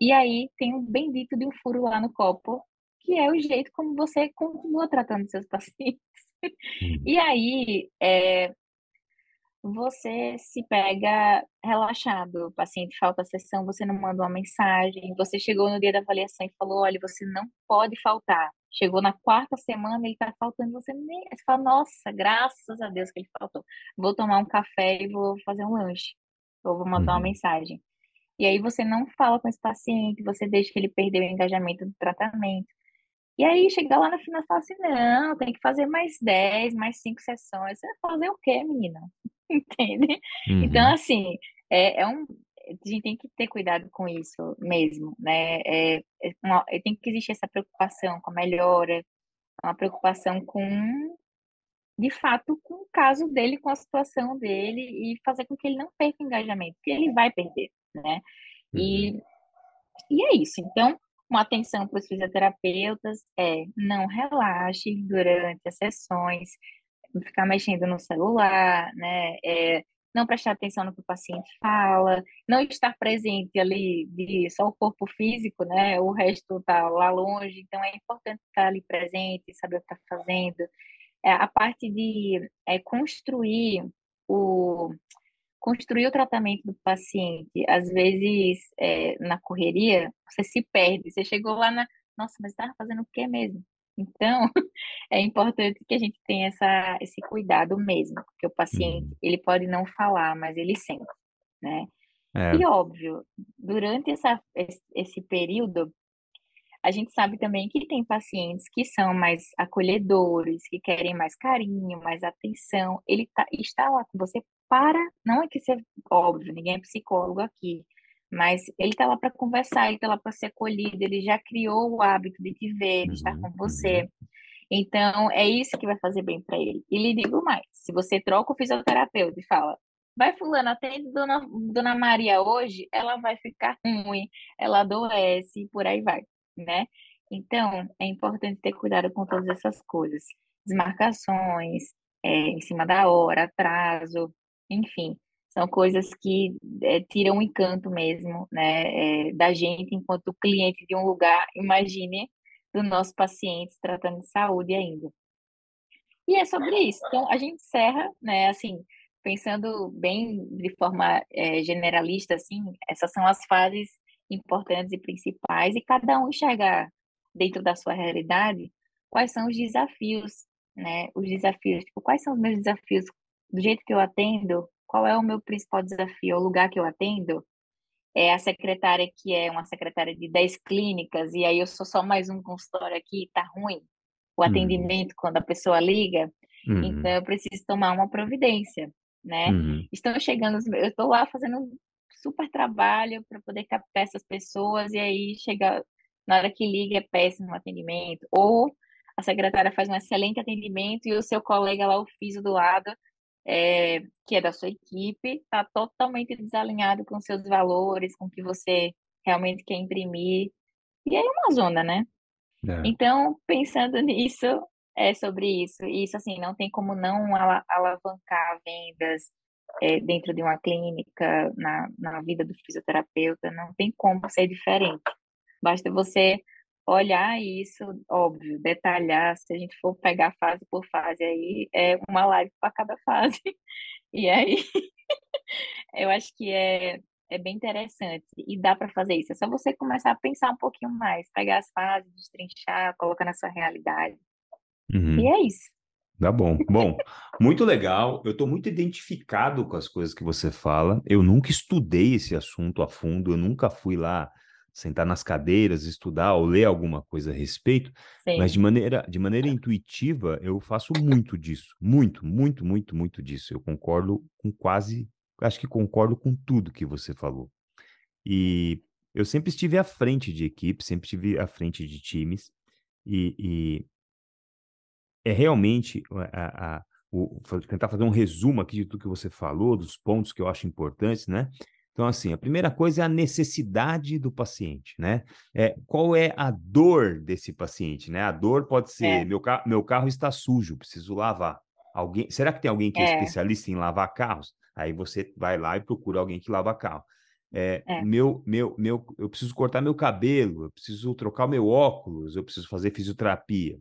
E aí tem um bendito de um furo lá no copo, que é o jeito como você continua tratando seus [laughs] pacientes. Uhum. E aí, é, você se pega relaxado, o paciente falta a sessão, você não manda uma mensagem, você chegou no dia da avaliação e falou, olha, você não pode faltar. Chegou na quarta semana, ele está faltando, você nem. Você fala, nossa, graças a Deus que ele faltou. Vou tomar um café e vou fazer um lanche. Ou vou mandar uma Uhum. mensagem. E aí você não fala com esse paciente, você deixa que ele perder o engajamento do tratamento. E aí chega lá no final e fala assim, não, tem que fazer mais 10, mais 5 sessões. Você vai fazer o quê, menina? [laughs] Entende? Então, Uhum. assim, é, é um, a gente tem que ter cuidado com isso mesmo, né? É, é uma- é- tem que existir essa preocupação com a melhora, uma preocupação com, de fato, com o caso dele, com a situação dele e fazer com que ele não perca o engajamento, porque ele vai perder, né? Uhum. E, e é isso. Então, uma atenção para os fisioterapeutas é não relaxe durante as sessões, ficar mexendo no celular, né? É, não prestar atenção no que o paciente fala, não estar presente ali de só o corpo físico, né? O resto tá lá longe, então é importante estar ali presente, saber o que está fazendo. É, a parte de é, construir o construir o tratamento do paciente, às vezes é, na correria, você se perde, você chegou lá na, nossa, mas estava fazendo o quê mesmo? Então, [laughs] é importante que a gente tenha essa, esse cuidado mesmo, porque o paciente, Uhum. ele pode não falar, mas ele sente, né? É. E óbvio, durante essa, esse, esse período, a gente sabe também que tem pacientes que são mais acolhedores, que querem mais carinho, mais atenção. Ele tá, está lá com você para, não é que ser óbvio, ninguém é psicólogo aqui, mas ele está lá para conversar, ele está lá para ser acolhido, ele já criou o hábito de te ver, de estar Uhum, com você. Então, é isso que vai fazer bem para ele. E lhe digo mais: se você troca o fisioterapeuta e fala, vai fulano, atende dona, dona Maria hoje, ela vai ficar ruim, ela adoece e por aí vai, né? Então, é importante ter cuidado com todas essas coisas. Desmarcações, é, em cima da hora, atraso, enfim, são coisas que é, tiram o encanto mesmo, né, é, da gente enquanto cliente de um lugar. Imagine do nosso paciente tratando de saúde ainda. E é sobre isso. Então, a gente encerra, né, assim, pensando bem de forma é, generalista, assim, essas são as fases importantes e principais, e cada um enxergar dentro da sua realidade quais são os desafios, né, os desafios, tipo, quais são os meus desafios do jeito que eu atendo, qual é o meu principal desafio, o lugar que eu atendo, é a secretária que é uma secretária de 10 clínicas, e aí eu sou só mais um consultório aqui, tá ruim o atendimento quando a pessoa liga, Uhum. então eu preciso tomar uma providência, né? Uhum. Estão chegando, eu estou lá fazendo um super trabalho para poder captar essas pessoas, e aí chega, na hora que liga, é péssimo o atendimento, ou a secretária faz um excelente atendimento e o seu colega lá, o FISO do lado, é, que é da sua equipe, está totalmente desalinhado com seus valores, com o que você realmente quer imprimir. E aí é uma zona, né? É. Então, pensando [laughs] nisso, é sobre isso. E isso, assim, não tem como não ala- alavancar vendas é, dentro de uma clínica, na, na vida do fisioterapeuta, não tem como ser diferente. Basta você olhar isso, óbvio, detalhar, se a gente for pegar fase por fase, aí é uma live para cada fase. [laughs] E aí, [laughs] eu acho que é, é bem interessante e dá para fazer isso. É só você começar a pensar um pouquinho mais, pegar as fases, destrinchar, colocar na sua realidade. Uhum. E é isso. Tá bom. Bom, muito legal. Eu estou muito identificado com as coisas que você fala. Eu nunca estudei esse assunto a fundo, eu nunca fui lá sentar nas cadeiras, estudar ou ler alguma coisa a respeito, mas de Sim, maneira, de maneira intuitiva, eu faço muito disso. Muito, muito, muito, muito disso. Eu concordo com quase, acho que concordo com tudo que você falou. E eu sempre estive à frente de equipe, sempre estive à frente de times, e, e é realmente a, a- o, tentar fazer um resumo aqui de tudo que você falou, dos pontos que eu acho importantes, né? Então, assim, a primeira coisa é a necessidade do paciente, né? É, qual é a dor desse paciente, né? A dor pode ser, é, meu, ca meu carro está sujo, preciso lavar. Alguém, será que tem alguém que é é, especialista em lavar carros? Aí você vai lá e procura alguém que lava carro. É, é, meu, meu, meu, eu preciso cortar meu cabelo, eu preciso trocar meu óculos, eu preciso fazer fisioterapia.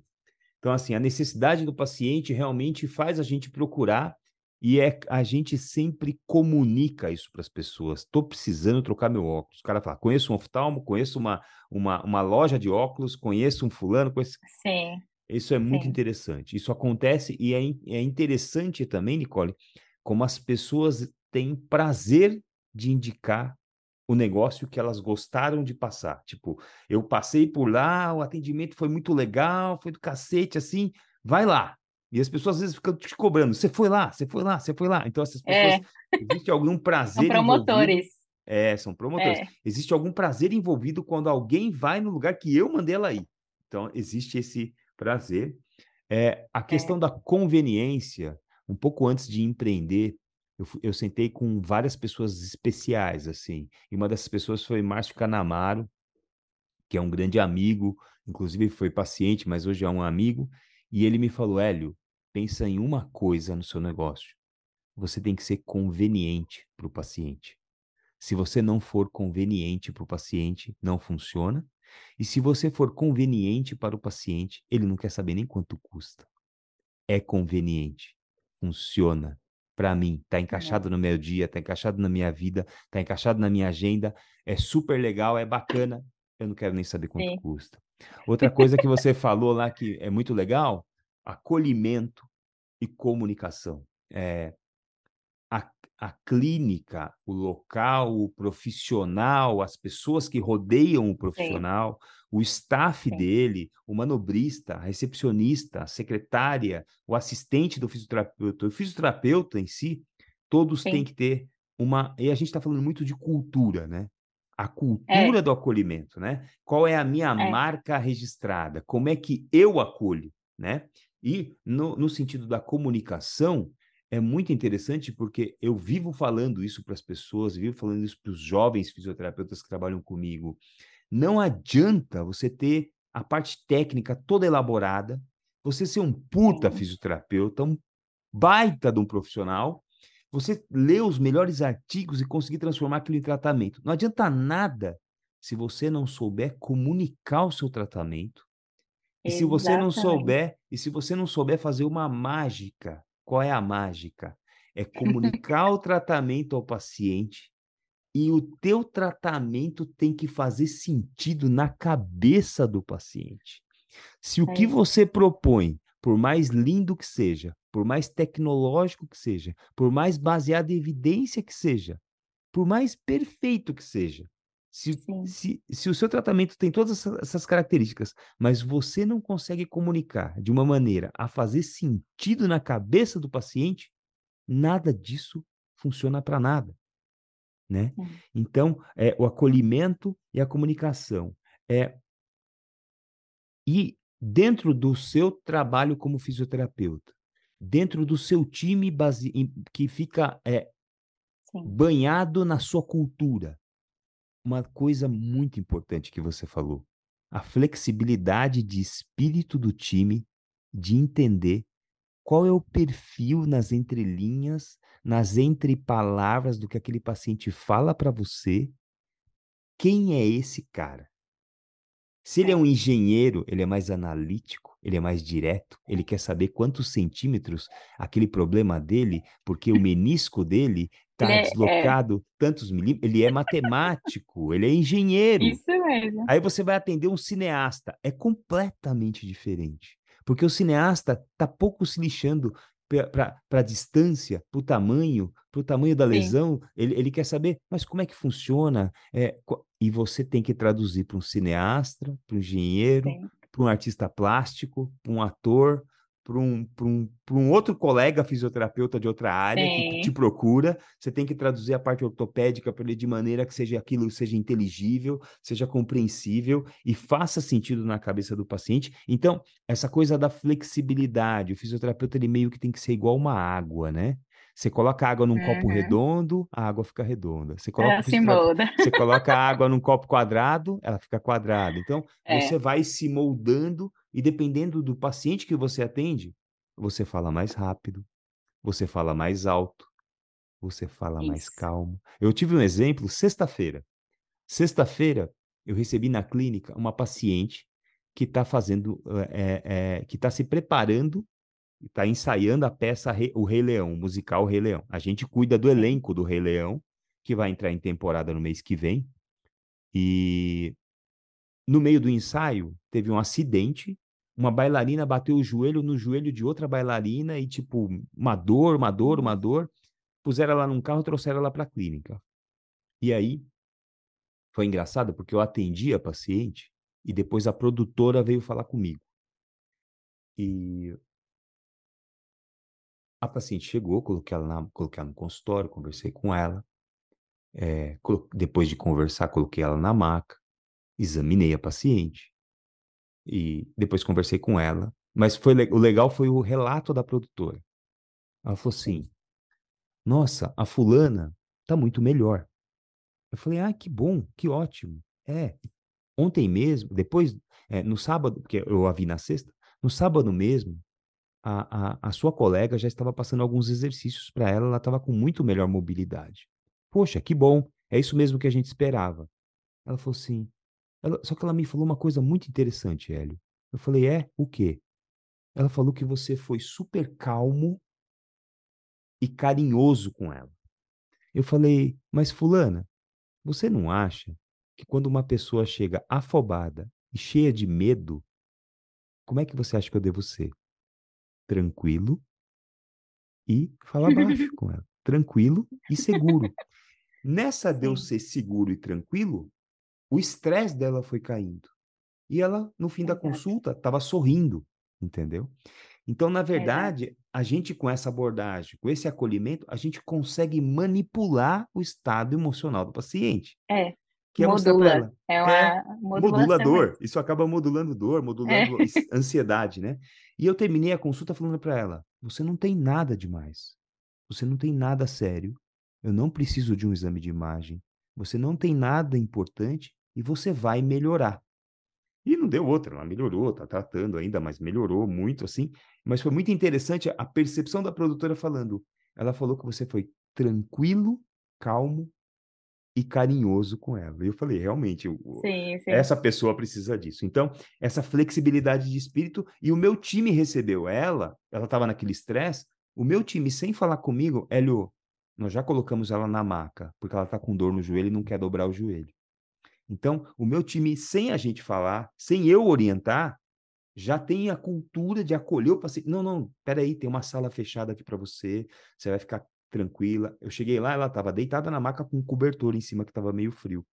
Então, assim, a necessidade do paciente realmente faz a gente procurar E é, a gente sempre comunica isso para as pessoas. Estou precisando trocar meu óculos. O cara fala: conheço um oftalmo, conheço uma, uma, uma loja de óculos, conheço um fulano. Conheço... Sim. Isso é muito Sim. interessante. Isso acontece e é, é interessante também, Nicole, como as pessoas têm prazer de indicar o negócio que elas gostaram de passar. Tipo, eu passei por lá, o atendimento foi muito legal, foi do cacete, assim, vai lá. E as pessoas às vezes ficam te cobrando. Você foi lá, você foi lá, você foi lá. Então, essas pessoas. É. Existe algum [laughs] prazer. São promotores. Envolvido. É, são promotores. É. Existe algum prazer envolvido quando alguém vai no lugar que eu mandei ela ir. Então, existe esse prazer. É, a questão é. da conveniência, um pouco antes de empreender, eu, eu sentei com várias pessoas especiais, assim. E uma dessas pessoas foi Márcio Canamaro, que é um grande amigo, inclusive foi paciente, mas hoje é um amigo. E ele me falou: Hélio, pensa em uma coisa no seu negócio. Você tem que ser conveniente para o paciente. Se você não for conveniente para o paciente, não funciona. E se você for conveniente para o paciente, ele não quer saber nem quanto custa. É conveniente, funciona. Para mim, está encaixado no meu dia, está encaixado na minha vida, está encaixado na minha agenda, é super legal, é bacana. Eu não quero nem saber quanto Sim. custa. Outra coisa que você falou lá que é muito legal, acolhimento e comunicação. É, a, a clínica, o local, o profissional, as pessoas que rodeiam o profissional, Sim. o staff Sim. dele, o manobrista, a recepcionista, a secretária, o assistente do fisioterapeuta, o fisioterapeuta em si, todos Sim. têm que ter uma. E a gente está falando muito de cultura, né? A é. cultura é. do acolhimento, né? Qual é a minha é. marca registrada? Como é que eu acolho, né? E no, no sentido da comunicação, é muito interessante porque eu vivo falando isso para as pessoas, vivo falando isso para os jovens fisioterapeutas que trabalham comigo. Não adianta você ter a parte técnica toda elaborada, você ser um puta fisioterapeuta, um baita de um profissional, você ler os melhores artigos e conseguir transformar aquilo em tratamento. Não adianta nada se você não souber comunicar o seu tratamento. E se você não souber, e se você não souber fazer uma mágica, qual é a mágica? É comunicar o tratamento ao paciente e o teu tratamento tem que fazer sentido na cabeça do paciente. Se o é. que você propõe, por mais lindo que seja, por mais tecnológico que seja, por mais baseado em evidência que seja, por mais perfeito que seja, se, se, se, o seu tratamento tem todas essas características, mas você não consegue comunicar de uma maneira a fazer sentido na cabeça do paciente, nada disso funciona para nada. Né? Então, é, o acolhimento e a comunicação. É, e dentro do seu trabalho como fisioterapeuta, dentro do seu time base... que fica é, banhado na sua cultura. Uma coisa muito importante que você falou: a flexibilidade de espírito do time de entender qual é o perfil nas entrelinhas, nas entrepalavras do que aquele paciente fala para você. Quem é esse cara? Se ele é um engenheiro, ele é mais analítico, ele é mais direto, ele quer saber quantos centímetros aquele problema dele, porque o menisco dele [laughs] está é, é, deslocado é. tantos milímetros, ele é matemático, ele é engenheiro. Isso mesmo. Aí você vai atender um cineasta, é completamente diferente. Porque o cineasta está pouco se lixando para a distância, para o tamanho, para o tamanho da lesão, ele, ele, quer saber, mas como é que funciona? É, e você tem que traduzir para um cineasta, para um engenheiro, para um artista plástico, para um ator, para um, um, um outro colega fisioterapeuta de outra área Sim. que te procura. Você tem que traduzir a parte ortopédica para ele de maneira que seja aquilo seja inteligível, seja compreensível e faça sentido na cabeça do paciente. Então, essa coisa da flexibilidade, o fisioterapeuta ele meio que tem que ser igual uma água, né? Você coloca água num uhum. copo redondo, a água fica redonda. Você coloca, se molda. você coloca água num [laughs] copo quadrado, ela fica quadrada. Então, é. você vai se moldando e dependendo do paciente que você atende, você fala mais rápido, você fala mais alto, você fala Isso. mais calmo. Eu tive um exemplo sexta-feira. Sexta-feira, eu recebi na clínica uma paciente que está fazendo, é, é, que está se preparando está ensaiando a peça O Rei Leão, o musical Rei Leão. A gente cuida do elenco do Rei Leão, que vai entrar em temporada no mês que vem. E no meio do ensaio, teve um acidente. Uma bailarina bateu o joelho no joelho de outra bailarina e, tipo, uma dor, uma dor, uma dor. Puseram ela num carro e trouxeram ela para a clínica. E aí, foi engraçado porque eu atendi a paciente e depois a produtora veio falar comigo. E a paciente chegou, coloquei ela, na, coloquei ela no consultório, conversei com ela. É, depois de conversar, coloquei ela na maca, examinei a paciente e depois conversei com ela. Mas foi o legal foi o relato da produtora. Ela falou assim: Nossa, a fulana tá muito melhor. Eu falei, ah, que bom, que ótimo. É, ontem mesmo, depois, é, no sábado, porque eu a vi na sexta, no sábado mesmo, a, a, a sua colega já estava passando alguns exercícios para ela, ela estava com muito melhor mobilidade. Poxa, que bom, é isso mesmo que a gente esperava. Ela falou assim, ela, só que ela me falou uma coisa muito interessante, Hélio. Eu falei, é, o quê? Ela falou que você foi super calmo e carinhoso com ela. Eu falei, mas fulana, você não acha que quando uma pessoa chega afobada e cheia de medo, como é que você acha que eu devo ser? Tranquilo e falar baixo [laughs] com ela. Tranquilo e seguro. Nessa de eu ser seguro e tranquilo, o estresse dela foi caindo. E ela, no fim da consulta, estava sorrindo, entendeu? Então, na verdade, a gente com essa abordagem, com esse acolhimento, a gente consegue manipular o estado emocional do paciente. É. Que é modula. É uma é, modula dor. Isso acaba modulando dor, modulando é. ansiedade, né? E eu terminei a consulta falando para ela: você não tem nada demais. Você não tem nada sério. Eu não preciso de um exame de imagem. Você não tem nada importante e você vai melhorar. E não deu outra, ela melhorou, tá tratando ainda, mas melhorou muito assim. Mas foi muito interessante a percepção da produtora falando. Ela falou que você foi tranquilo, calmo e carinhoso com ela. E eu falei, realmente, sim, sim. essa pessoa precisa disso. Então, essa flexibilidade de espírito, e o meu time recebeu ela, ela estava naquele estresse, o meu time, sem falar comigo, Hélio, nós já colocamos ela na maca, porque ela está com dor no joelho e não quer dobrar o joelho. Então, o meu time, sem a gente falar, sem eu orientar, já tem a cultura de acolher o paciente. Não, não, peraí, tem uma sala fechada aqui para você, você vai ficar tranquila. Eu cheguei lá, ela estava deitada na maca com um cobertor em cima que estava meio frio.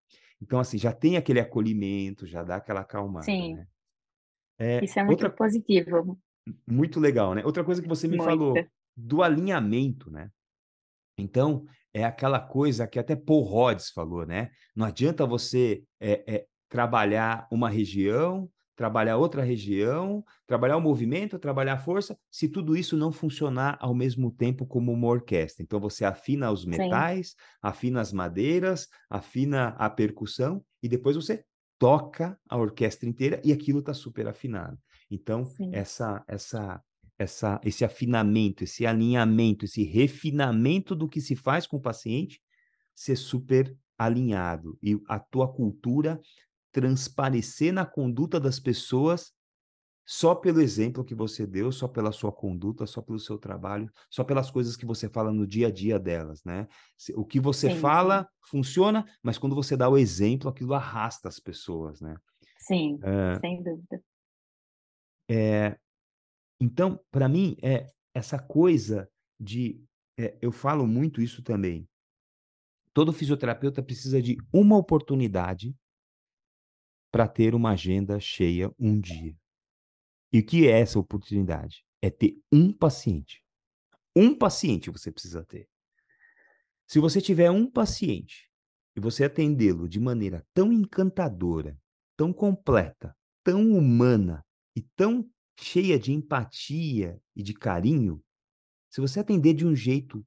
Então, assim, já tem aquele acolhimento, já dá aquela acalmada. Sim. Né? É, Isso é muito outra... positivo. Muito legal, né? Outra coisa que você me muito. falou do alinhamento, né? Então, é aquela coisa que até Paul Rhodes falou, né? Não adianta você é, é, trabalhar uma região, trabalhar outra região, trabalhar o movimento, trabalhar a força, se tudo isso não funcionar ao mesmo tempo como uma orquestra. Então, você afina os metais, Sim. afina as madeiras, afina a percussão e depois você toca a orquestra inteira e aquilo está super afinado. Então, essa, essa essa, esse afinamento, esse alinhamento, esse refinamento do que se faz com o paciente ser super alinhado e a tua cultura transparecer na conduta das pessoas só pelo exemplo que você deu, só pela sua conduta, só pelo seu trabalho, só pelas coisas que você fala no dia a dia delas, né? O que você sim, fala sim. funciona, mas quando você dá o exemplo, aquilo arrasta as pessoas, né? Sim, é, sem dúvida. É, então, para mim, é essa coisa de. É, eu falo muito isso também. Todo fisioterapeuta precisa de uma oportunidade para ter uma agenda cheia um dia. E o que é essa oportunidade? É ter um paciente. Um paciente você precisa ter. Se você tiver um paciente e você atendê-lo de maneira tão encantadora, tão completa, tão humana e tão cheia de empatia e de carinho, se você atender de um jeito,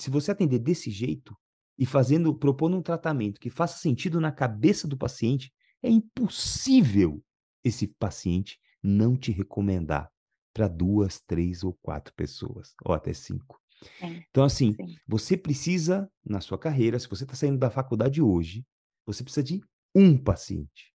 se você atender desse jeito e fazendo, propondo um tratamento que faça sentido na cabeça do paciente, é impossível esse paciente não te recomendar para duas, três ou quatro pessoas, ou até cinco. É, então, assim, sim. você precisa, na sua carreira, se você está saindo da faculdade hoje, você precisa de um paciente.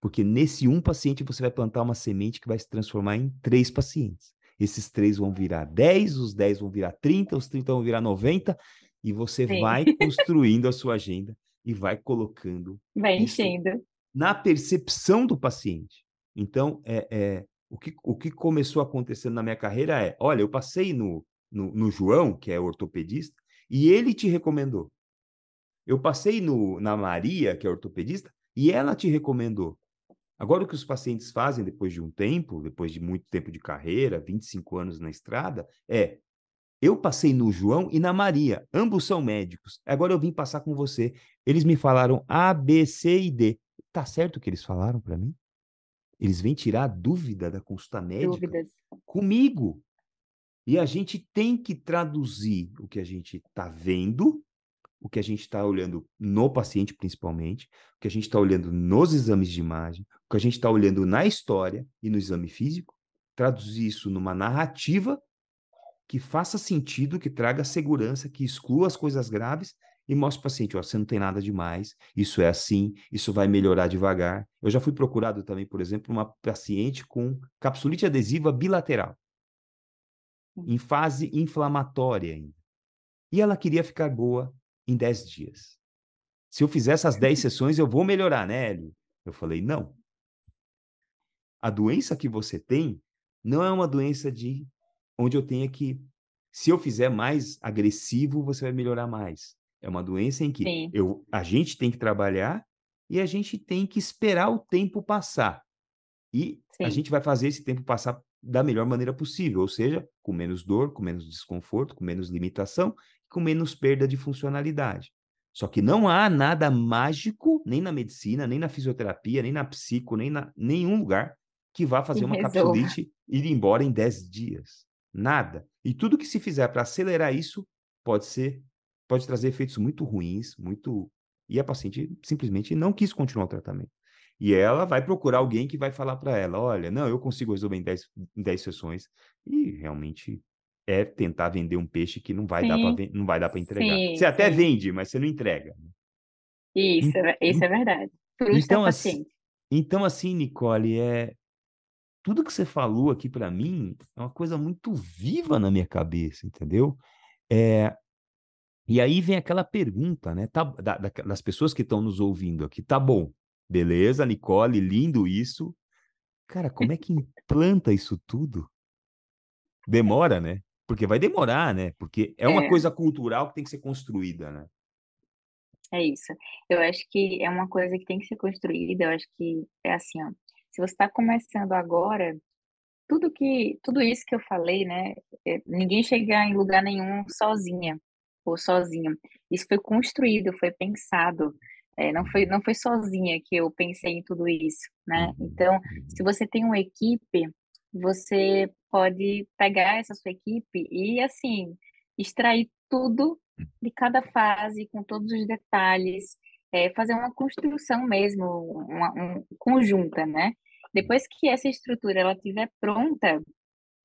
Porque nesse um paciente você vai plantar uma semente que vai se transformar em três pacientes. esses três vão virar 10, os 10 vão virar 30, os 30 vão virar 90, e você Sim. vai construindo a sua agenda e vai colocando. Vai enchendo. Na percepção do paciente. Então, é, é, o, que, o que começou acontecendo na minha carreira é: olha, eu passei no, no, no João, que é ortopedista, e ele te recomendou. Eu passei no, na Maria, que é ortopedista, e ela te recomendou. Agora, o que os pacientes fazem depois de um tempo, depois de muito tempo de carreira, 25 anos na estrada, é: eu passei no João e na Maria, ambos são médicos. Agora eu vim passar com você. Eles me falaram A, B, C e D. Tá certo o que eles falaram para mim? Eles vêm tirar a dúvida da consulta médica Dúvidas. comigo. E a gente tem que traduzir o que a gente está vendo, o que a gente está olhando no paciente, principalmente, o que a gente está olhando nos exames de imagem, o que a gente está olhando na história e no exame físico, traduzir isso numa narrativa que faça sentido, que traga segurança, que exclua as coisas graves e mostre para o paciente, ó, você não tem nada demais, isso é assim, isso vai melhorar devagar. Eu já fui procurado também, por exemplo, uma paciente com capsulite adesiva bilateral, em fase inflamatória ainda. E ela queria ficar boa em 10 dias. Se eu fizer essas 10 [laughs] sessões, eu vou melhorar, né, Hélio? Eu falei, não. A doença que você tem não é uma doença de onde eu tenha que, se eu fizer mais agressivo, você vai melhorar mais. É uma doença em que eu, a gente tem que trabalhar e a gente tem que esperar o tempo passar. E Sim. a gente vai fazer esse tempo passar da melhor maneira possível, ou seja, com menos dor, com menos desconforto, com menos limitação, com menos perda de funcionalidade. Só que não há nada mágico, nem na medicina, nem na fisioterapia, nem na psico, nem na nenhum lugar que vá fazer uma [laughs] capsulite e ir embora em 10 dias. Nada. E tudo que se fizer para acelerar isso pode ser pode trazer efeitos muito ruins, muito. E a paciente simplesmente não quis continuar o tratamento. E ela vai procurar alguém que vai falar para ela: olha, não, eu consigo resolver em 10, em 10 sessões. E realmente é tentar vender um peixe que não vai sim. dar para não vai dar para entregar. Sim, você até vende, mas você não entrega. Né? Isso, isso é verdade. então, assim, então assim, Nicole, é tudo que você falou aqui para mim é uma coisa muito viva na minha cabeça, entendeu? É, e aí vem aquela pergunta, né? Tá, da, da, das pessoas que estão nos ouvindo aqui. Tá bom, beleza, Nicole, lindo isso. Cara, como é que implanta isso tudo? Demora, né? Porque vai demorar, né? Porque é uma é. coisa cultural que tem que ser construída, né? É isso. Eu acho que é uma coisa que tem que ser construída. Eu acho que é assim, ó. Se você está começando agora, tudo que, tudo isso que eu falei, né? É, ninguém chega em lugar nenhum sozinha ou sozinho. Isso foi construído, foi pensado. É, não foi não foi sozinha que eu pensei em tudo isso, né? Uhum, então, uhum. se você tem uma equipe, você pode pegar essa sua equipe e assim extrair tudo de cada fase com todos os detalhes, é, fazer uma construção mesmo, uma, um, conjunta, né? Depois que essa estrutura ela estiver pronta,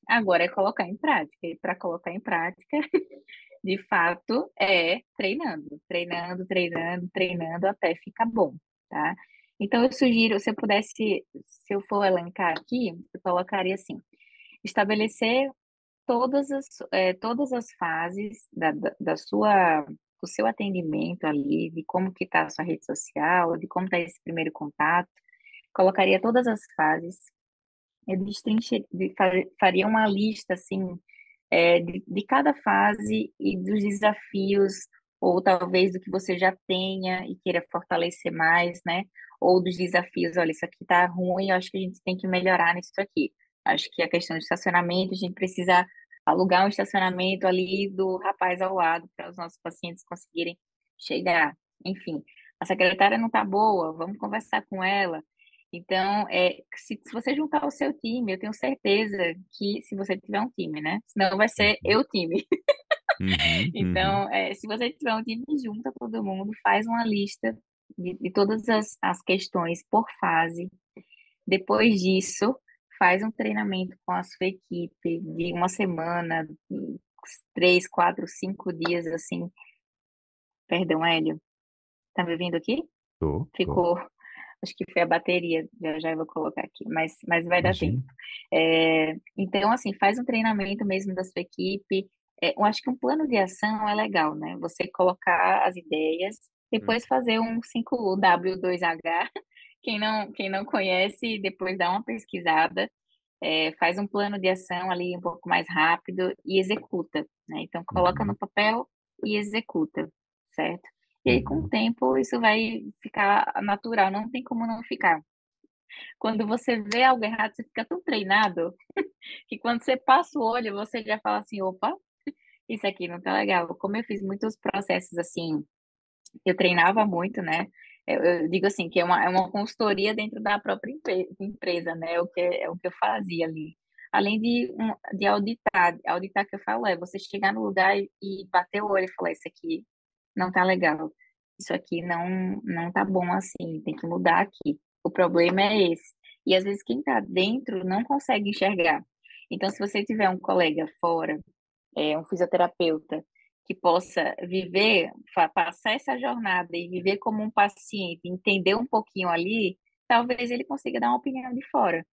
agora é colocar em prática. E para colocar em prática, [laughs] de fato, é treinando, treinando, treinando, treinando até ficar bom, tá? Então, eu sugiro, se eu pudesse, se eu for elencar aqui, eu colocaria assim, estabelecer todas as, é, todas as fases da, da, da, sua, do seu atendimento ali, de como que está a sua rede social, de como está esse primeiro contato, colocaria todas as fases, eu faria uma lista, assim, é, de, de cada fase e dos desafios, ou talvez do que você já tenha e queira fortalecer mais, né? Ou dos desafios, olha, isso aqui tá ruim, eu acho que a gente tem que melhorar nisso aqui. Acho que a questão do estacionamento, a gente precisa alugar um estacionamento ali do rapaz ao lado para os nossos pacientes conseguirem chegar. Enfim, a secretária não tá boa, vamos conversar com ela. Então, é, se, se, você juntar o seu time, eu tenho certeza que se você tiver um time, né? Senão vai ser uhum. eu time. Uhum, [laughs] então, uhum. É, se você tiver um time, junta todo mundo, faz uma lista de, de todas as, as questões por fase. Depois disso, faz um treinamento com a sua equipe de uma semana, três, quatro, cinco dias, assim. Perdão, Hélio. Tá me ouvindo aqui? Tô, Ficou. Tô. Acho que foi a bateria, já já eu vou colocar aqui, mas, mas vai dar tempo. É, então, assim, faz um treinamento mesmo da sua equipe. É, eu acho que um plano de ação é legal, né? Você colocar as ideias, depois hum. fazer um 5W2H. [laughs] Quem não, quem não conhece, depois dá uma pesquisada, é, faz um plano de ação ali um pouco mais rápido e executa, né? Então, coloca no uhum. papel e executa, certo? E aí, com o uhum. tempo, isso vai ficar natural, não tem como não ficar. Quando você vê algo errado, você fica tão treinado [laughs] que quando você passa o olho, você já fala assim: opa, isso aqui não tá legal. Como eu fiz muitos processos assim, eu treinava muito, né? Eu, eu digo assim, que é uma, é uma consultoria dentro da própria empresa, né? É o que, é o que eu fazia ali. Além de, de auditar, auditar que eu falo é você chegar no lugar e, e bater o olho e falar: isso aqui não tá legal. Isso aqui não não tá bom assim, tem que mudar aqui. O problema é esse. E às vezes quem tá dentro não consegue enxergar. Então, se você tiver um colega fora, é, um fisioterapeuta, que possa viver, passar essa jornada e viver como um paciente, entender um pouquinho ali, talvez ele consiga dar uma opinião de fora.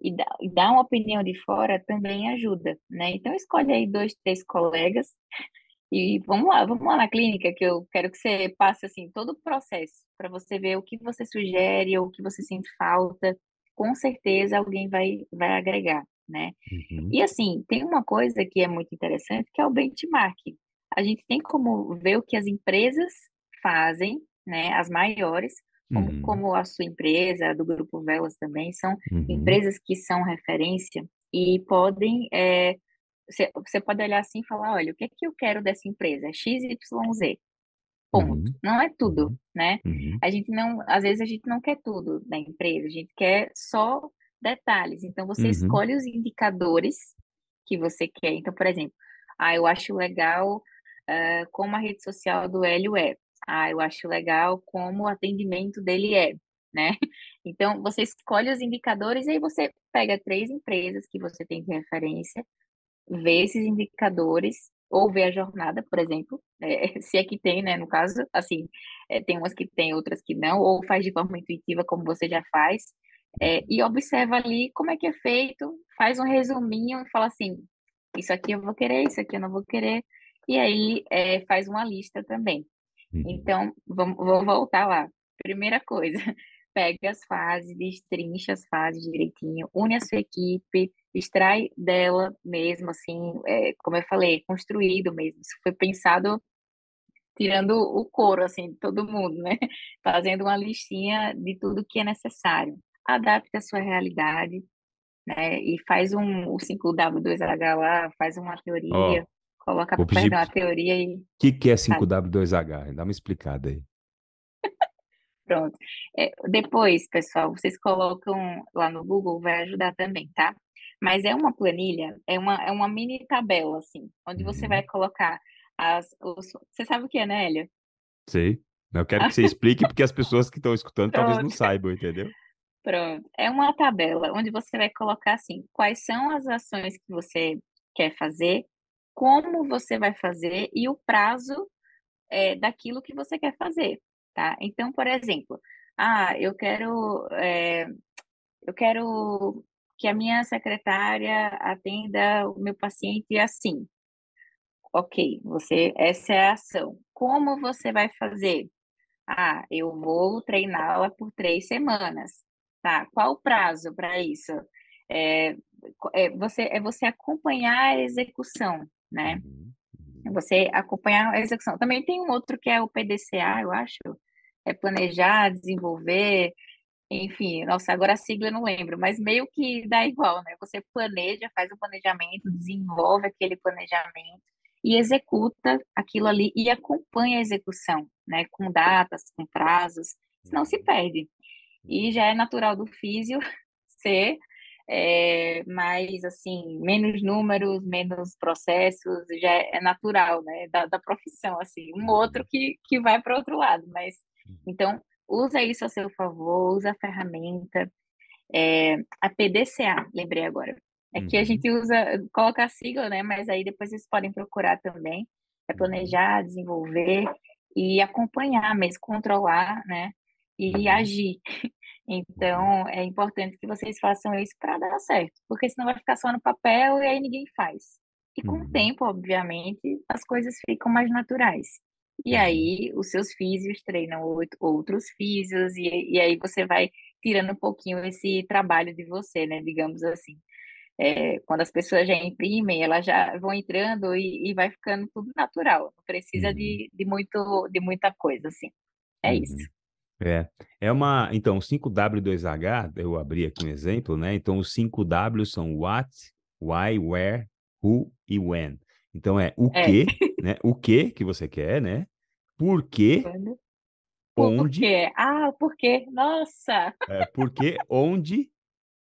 E dar uma opinião de fora também ajuda, né? Então, escolhe aí dois, três colegas e vamos lá, vamos lá na clínica, que eu quero que você passe assim todo o processo para você ver o que você sugere ou o que você sente falta. Com certeza alguém vai, vai agregar, né? Uhum. E assim, tem uma coisa que é muito interessante, que é o benchmark. A gente tem como ver o que as empresas fazem, né? As maiores, como, uhum. como a sua empresa, do Grupo Velas também, são uhum. empresas que são referência e podem é, você, você pode olhar assim e falar, olha, o que é que eu quero dessa empresa? XYZ. Ponto. Uhum. Não é tudo, uhum. né? Uhum. A gente não, às vezes a gente não quer tudo da empresa, a gente quer só detalhes. Então você uhum. escolhe os indicadores que você quer. Então, por exemplo, ah, eu acho legal uh, como a rede social do Hélio é. Ah, eu acho legal como o atendimento dele é, né? [laughs] Então, você escolhe os indicadores e aí você pega três empresas que você tem de referência, ver esses indicadores ou ver a jornada, por exemplo, é, [laughs] se é que tem, né, no caso, assim, é, tem umas que tem, outras que não, ou faz de forma intuitiva, como você já faz, é, e observa ali como é que é feito, faz um resuminho e fala assim, isso aqui eu vou querer, isso aqui eu não vou querer, e aí é, faz uma lista também. Uhum. Então, vamos, vou voltar lá. Primeira coisa, pega as fases, destrincha as fases direitinho, une a sua equipe, extrai dela mesmo, assim, é, como eu falei, construído mesmo. Isso foi pensado tirando o couro, assim, de todo mundo, né? [laughs] Fazendo uma listinha de tudo que é necessário. Adapta a sua realidade, né? E faz um, o 5W2H lá, faz uma teoria, oh, coloca, perdão, a teoria e... O que, que é 5W2H? Dá uma explicada aí. Pronto. É, depois, pessoal, vocês colocam lá no Google, vai ajudar também, tá? Mas é uma planilha, é uma, é uma mini tabela, assim, onde você uhum. vai colocar as. Os... Você sabe o que é, né, Hélia? Sei. Eu quero que você explique, porque as pessoas que estão escutando Pronto. talvez não [laughs] saibam, entendeu? Pronto. É uma tabela onde você vai colocar assim, quais são as ações que você quer fazer, como você vai fazer e o prazo é, daquilo que você quer fazer, tá? Então, por exemplo, ah, eu quero, é, eu quero que a minha secretária atenda o meu paciente assim. Ok, você, essa é a ação. Como você vai fazer? Ah, eu vou treiná-la por três semanas. Tá, qual o prazo para isso? É, é, você, é você acompanhar a execução, né? Uhum, uhum. Você acompanhar a execução. Também tem um outro que é o PDCA, eu acho, é planejar, desenvolver, enfim, nossa, agora a sigla eu não lembro, mas meio que dá igual, né? Você planeja, faz o planejamento, desenvolve aquele planejamento e executa aquilo ali e acompanha a execução, né? Com datas, com prazos, senão se perde. E já é natural do físio [laughs] ser é, mais, assim, menos números, menos processos, já é natural, né? Da, da profissão, assim. Um outro que, que vai para outro lado, mas... Então, usa isso a seu favor, usa a ferramenta. É, a PDCA, lembrei agora. É uhum. que a uhum. gente usa, coloca a sigla, né? Mas aí depois vocês podem procurar também. É uhum. planejar, desenvolver e acompanhar, mas controlar, né? e agir. Então, é importante que vocês façam isso para dar certo, porque senão vai ficar só no papel e aí ninguém faz. E com o Uhum. tempo, obviamente, as coisas ficam mais naturais. E aí, os seus físios treinam outros físios, e, e aí você vai tirando um pouquinho esse trabalho de você, né? Digamos assim. É, quando as pessoas já imprimem, elas já vão entrando e, e vai ficando tudo natural. Não precisa Uhum. de, de muito, de muita coisa, assim. É isso. Uhum. É, é uma, então, o 5W2H, eu abri aqui um exemplo, né? Então, os 5W são what, why, where, who e when. Então, é o É. que, né? O que que você quer, né? Por quê? Por onde, quê? Ah, o porquê? Nossa! é, por quê, onde,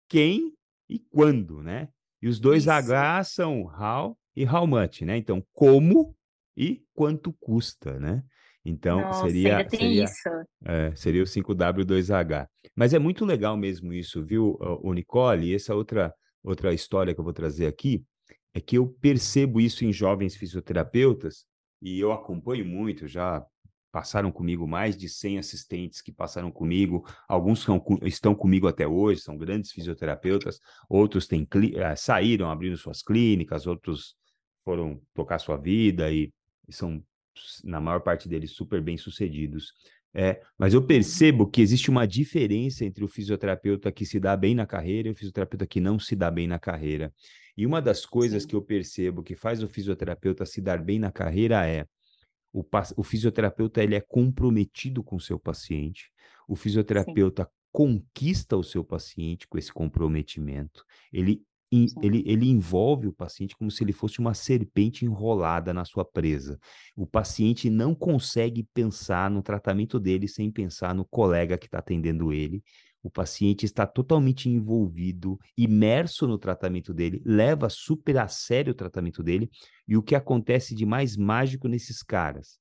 quem e quando, né? E os dois Isso. H são how e how much, né? Então, como e quanto custa, né? Então, Nossa, seria, seria. É, seria o 5W2H. Mas é muito legal mesmo isso, viu, ô, Nicole? E essa outra, outra história que eu vou trazer aqui é que eu percebo isso em jovens fisioterapeutas e eu acompanho muito, já passaram comigo mais de 100 assistentes que passaram comigo, alguns estão comigo até hoje, são grandes fisioterapeutas, outros têm, eh, saíram abrindo suas clínicas, outros foram tocar sua vida e, são, na maior parte deles, super bem sucedidos. É, mas eu percebo que existe uma diferença entre o fisioterapeuta que se dá bem na carreira e o fisioterapeuta que não se dá bem na carreira. E uma das coisas Sim. que eu percebo que faz o fisioterapeuta se dar bem na carreira é o, o fisioterapeuta ele é comprometido com o seu paciente, o fisioterapeuta conquista o seu paciente com esse comprometimento, ele, ele, ele envolve o paciente como se ele fosse uma serpente enrolada na sua presa. O paciente não consegue pensar no tratamento dele sem pensar no colega que está atendendo ele. O paciente está totalmente envolvido, imerso no tratamento dele, leva super a sério o tratamento dele, e o que acontece de mais mágico nesses caras?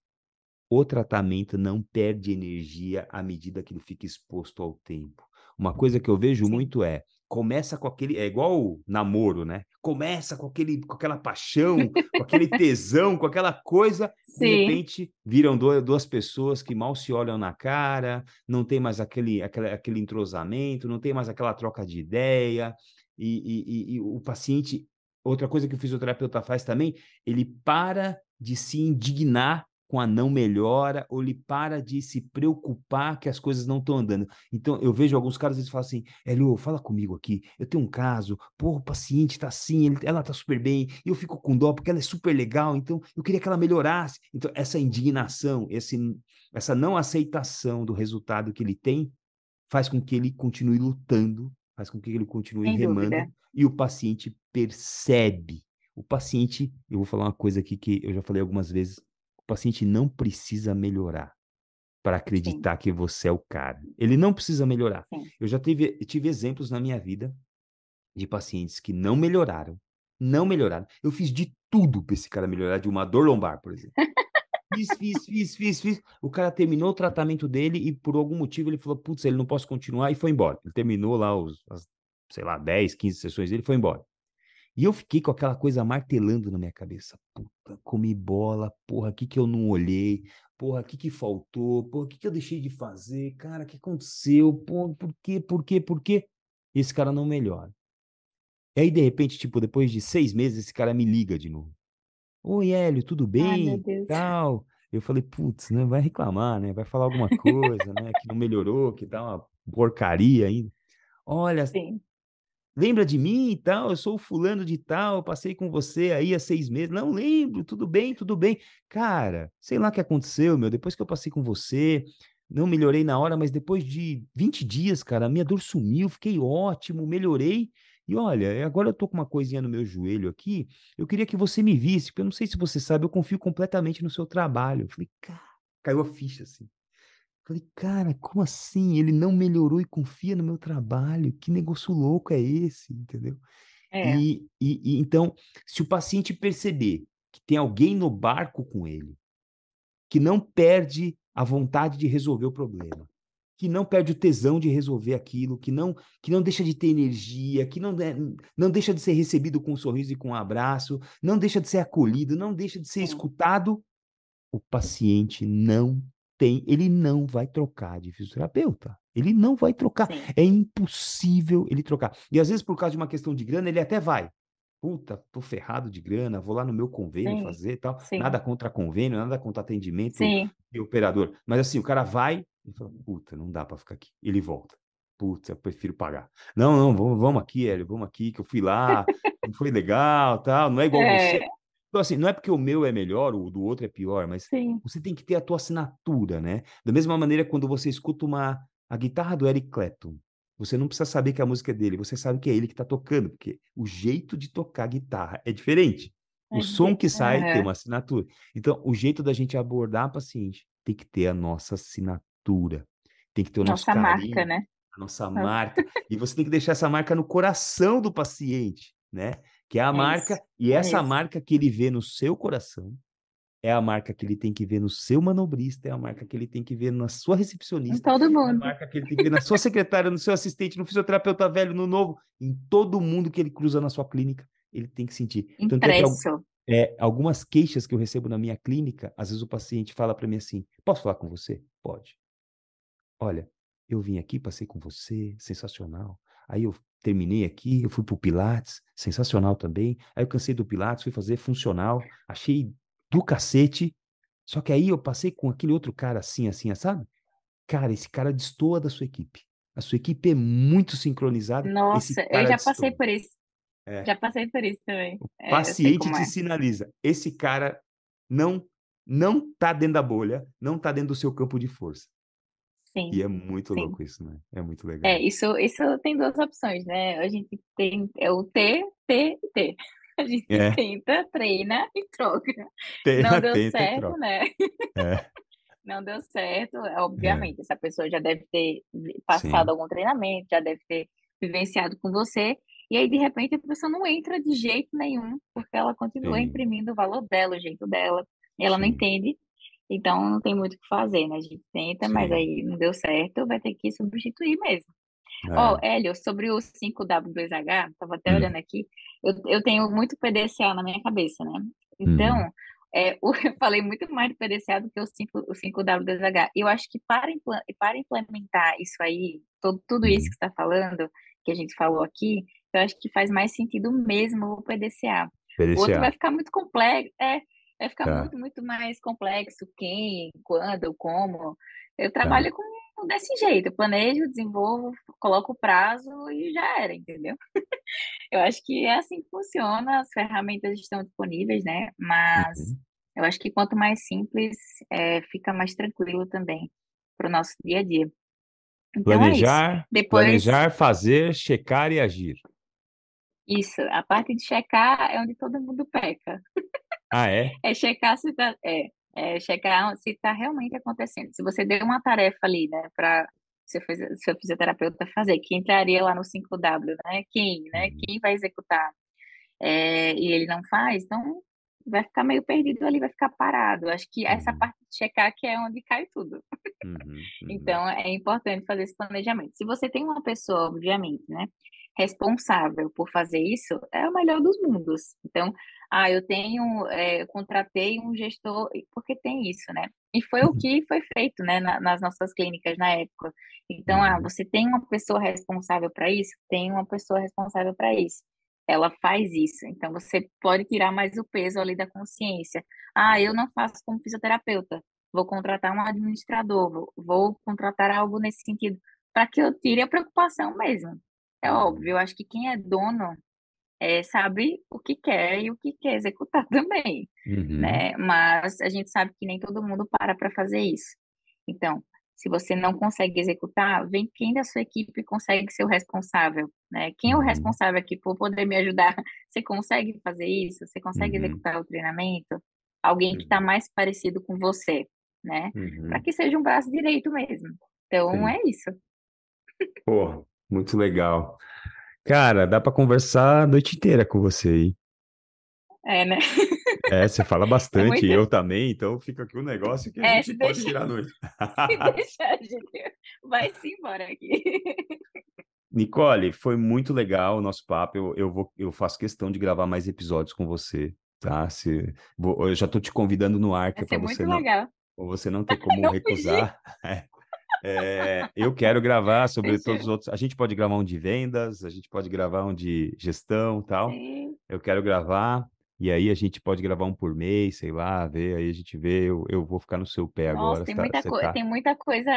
O tratamento não perde energia à medida que ele fica exposto ao tempo. Uma coisa que eu vejo Sim. muito é, começa com aquele, é igual o namoro, né? Começa com aquele, com aquela paixão, com aquele [laughs] tesão, com aquela coisa, de Sim. repente viram duas pessoas que mal se olham na cara, não tem mais aquele, aquele, aquele entrosamento, não tem mais aquela troca de ideia, e, e- e- e o paciente, outra coisa que o fisioterapeuta faz também, ele para de se indignar com a não melhora, ou ele para de se preocupar que as coisas não estão andando. Então, eu vejo alguns caras, eles falam assim, Hélio, fala comigo aqui, eu tenho um caso, pô, o paciente tá assim, ele- ela tá super bem, e eu fico com dó porque ela é super legal, então eu queria que ela melhorasse. Então, essa indignação, esse, essa não aceitação do resultado que ele tem, faz com que ele continue lutando, faz com que ele continue Sem remando, dúvida. e o paciente percebe. O paciente, eu vou falar uma coisa aqui que eu já falei algumas vezes, paciente não precisa melhorar para acreditar que você é o cara. Ele não precisa melhorar. Sim. Eu já tive, tive exemplos na minha vida de pacientes que não melhoraram, não melhoraram. Eu fiz de tudo para esse cara melhorar, de uma dor lombar, por exemplo. Fiz, fiz, fiz, fiz, fiz. O cara terminou o tratamento dele e por algum motivo ele falou, putz, ele não posso continuar e foi embora. Ele terminou lá os, as, sei lá, 10, 15 sessões dele e foi embora. E eu fiquei com aquela coisa martelando na minha cabeça. Puta, comi bola, porra, o que que eu não olhei? Porra, o que que faltou? Porra, o que que eu deixei de fazer? Cara, o que aconteceu? Porra, por quê, por quê, por quê? E esse cara não melhora. E aí, de repente, tipo, depois de seis meses, esse cara me liga de novo. Oi, Hélio, tudo Ai, bem? Deus. Tal. Eu falei, putz, né? Vai reclamar, né? Vai falar alguma coisa, né? Que não melhorou, que tá uma porcaria ainda. Olha, Sim. Lembra de mim e tal? Eu sou o fulano de tal, passei com você aí há seis meses. Não lembro, tudo bem, tudo bem. Cara, sei lá o que aconteceu, meu. Depois que eu passei com você, não melhorei na hora, mas depois de 20 dias, cara, a minha dor sumiu, fiquei ótimo, melhorei. E olha, agora eu tô com uma coisinha no meu joelho aqui, eu queria que você me visse, porque eu não sei se você sabe, eu confio completamente no seu trabalho. Eu falei, cara, caiu a ficha assim. Falei, cara, como assim? Ele não melhorou e confia no meu trabalho? Que negócio louco é esse? Entendeu? É. E, e, e então, se o paciente perceber que tem alguém no barco com ele, que não perde a vontade de resolver o problema, que não perde o tesão de resolver aquilo, que não, que não deixa de ter energia, que não, de- não deixa de ser recebido com um sorriso e com um abraço, não deixa de ser acolhido, não deixa de ser Sim. escutado, o paciente não tem, ele não vai trocar de fisioterapeuta. Ele não vai trocar. Sim. É impossível ele trocar. E às vezes, por causa de uma questão de grana, ele até vai. Puta, tô ferrado de grana, vou lá no meu convênio Sim, fazer e tal. sim. Nada contra convênio, nada contra atendimento e operador. Mas assim, o cara vai e fala, puta, não dá pra ficar aqui. Ele volta. Putz, eu prefiro pagar. Não, não, vamos, vamos aqui, Hélio, vamos aqui, que eu fui lá, não foi legal, tal, não é igual [laughs] você. É, Então, assim, não é porque o meu é melhor, o do outro é pior, mas sim, você tem que ter a tua assinatura, né? Da mesma maneira, quando você escuta uma, a guitarra do Eric Clapton, você não precisa saber que a música é dele, você sabe que é ele que está tocando, porque o jeito de tocar guitarra é diferente. O é som que sai tem aham. uma assinatura. Então, o jeito da gente abordar a paciente tem que ter a nossa assinatura, tem que ter o nosso Nossa marca, carinho, né? a Nossa, marca. E você tem que deixar essa marca no coração do paciente, né? Que é a é marca, isso, e é essa isso. marca que ele vê no seu coração é a marca que ele tem que ver no seu manobrista, é a marca que ele tem que ver na sua Em recepcionista, todo é a mundo. marca que ele tem que ver na sua secretária, no seu assistente, no fisioterapeuta velho, no novo, em todo mundo que ele cruza na sua clínica, ele tem que sentir. Tanto é Impresso. é, algumas queixas que eu recebo na minha clínica, às vezes o paciente fala para mim assim: posso falar com você? Pode. Olha, eu vim aqui, passei com você, sensacional. Aí eu terminei aqui, eu fui pro Pilates, sensacional também. Aí eu cansei do Pilates, fui fazer funcional, achei do cacete. Só que aí eu passei com aquele outro cara assim, assim, sabe? Cara, esse cara destoa da sua equipe. A sua equipe é muito sincronizada, Nossa, eu já passei destoa. por isso. É. Já passei por isso também. O É, paciente te é. sinaliza, esse cara não não tá dentro da bolha, não tá dentro do seu campo de força. E Sim, é muito sim. louco isso, né? É muito É, legal. isso, isso tem duas opções, né? A gente tem é o T, T e T. [laughs] A gente É, tenta, treina e troca. Não [laughs] deu tenta e certo, né? É, [laughs] Não deu certo, é, é, obviamente. Essa pessoa já deve ter passado sim, algum treinamento, já deve ter vivenciado com você. E aí, de repente, a pessoa não entra de jeito nenhum, porque ela continua sim, imprimindo o valor dela, o jeito dela, e ela não entende. Então, não tem muito o que fazer, né? A gente tenta, mas sim. aí não deu certo, vai ter que substituir mesmo. Ó, É. Hélio, sobre o 5W2H, estava até olhando Hum, aqui, eu, eu tenho muito PDCA na minha cabeça, né? Então, é, [laughs] o- eu falei muito mais de PDCA do que o 5, o 5W2H. Eu acho que para, para implementar isso aí, todo, tudo isso uhum. que você está falando, que a gente falou aqui, eu acho que faz mais sentido mesmo o PDCA. O outro vai PDCA, ficar muito complexo, é, vai ficar tá, muito, muito mais complexo, quem, quando, como. Eu tá, trabalho com desse jeito, eu planejo, desenvolvo, coloco o prazo e já era, entendeu? [laughs] Eu acho que é assim que funciona, as ferramentas estão disponíveis, né? Mas uhum. eu acho que quanto mais simples, é, fica mais tranquilo também para o nosso dia a dia. Então é. Planejar, Depois, planejar, fazer, checar e agir. isso, a parte de checar é onde todo mundo peca. [laughs] Ah, é? É checar se tá, é, é checar se está realmente acontecendo. Se você deu uma tarefa ali, né, para seu, seu fisioterapeuta fazer, que entraria lá no 5W, né? Quem, né? Uhum, Quem vai executar? É, e ele não faz, então vai ficar meio perdido ali, vai ficar parado. Acho que essa uhum, parte de checar que é onde cai tudo. uhum, [laughs] uhum. Então é importante fazer esse planejamento. Se você tem uma pessoa, obviamente, né, responsável por fazer isso, é o melhor dos mundos. Então, ah, eu tenho, é, eu contratei um gestor, porque tem isso, né? E foi o que foi feito, né, na- nas nossas clínicas na época. Então, ah, Uhum, você tem uma pessoa responsável para isso? Tem uma pessoa responsável para isso. Ela faz isso. Então, você pode tirar mais o peso ali da consciência. Ah, eu não faço como fisioterapeuta. Vou contratar um administrador, vou, vou contratar algo nesse sentido, para que eu tire a preocupação mesmo. É uhum, óbvio, eu acho que quem é dono é, sabe o que quer e o que quer executar [laughs] também, uhum, né? Mas a gente sabe que nem todo mundo para para fazer isso. Então, se você não consegue executar, vem quem da sua equipe consegue ser o responsável, né? Quem é o uhum, responsável aqui por poder me ajudar? [laughs] Você consegue fazer isso? Você consegue uhum, executar o treinamento? Alguém que está uhum, mais parecido com você, né? Para uhum. que seja um braço direito mesmo. Então, Sim. é isso. Porra, muito legal. Cara, dá para conversar a noite inteira com você aí. É, né? [laughs] É, você fala É bastante, muito. eu também, então fica aqui um negócio que a É, gente se pode tirar a noite. se [laughs] deixar, a gente vai-se embora aqui. Nicole, foi muito legal o nosso papo. Eu, eu, vou, eu faço questão de gravar mais episódios com você, tá? Se, vou- eu já tô te convidando no ar, que é para você muito não, você não tem [laughs] como recusar. [laughs] É, é, eu quero gravar sobre Deixa. todos os outros. A gente pode gravar um de vendas, a gente pode gravar um de gestão tal. Sim. Eu quero gravar. E aí a gente pode gravar um por mês, sei lá, ver, aí a gente vê, eu, eu vou ficar no seu pé Nossa, agora. Tem, tá, muita tá... tem muita coisa,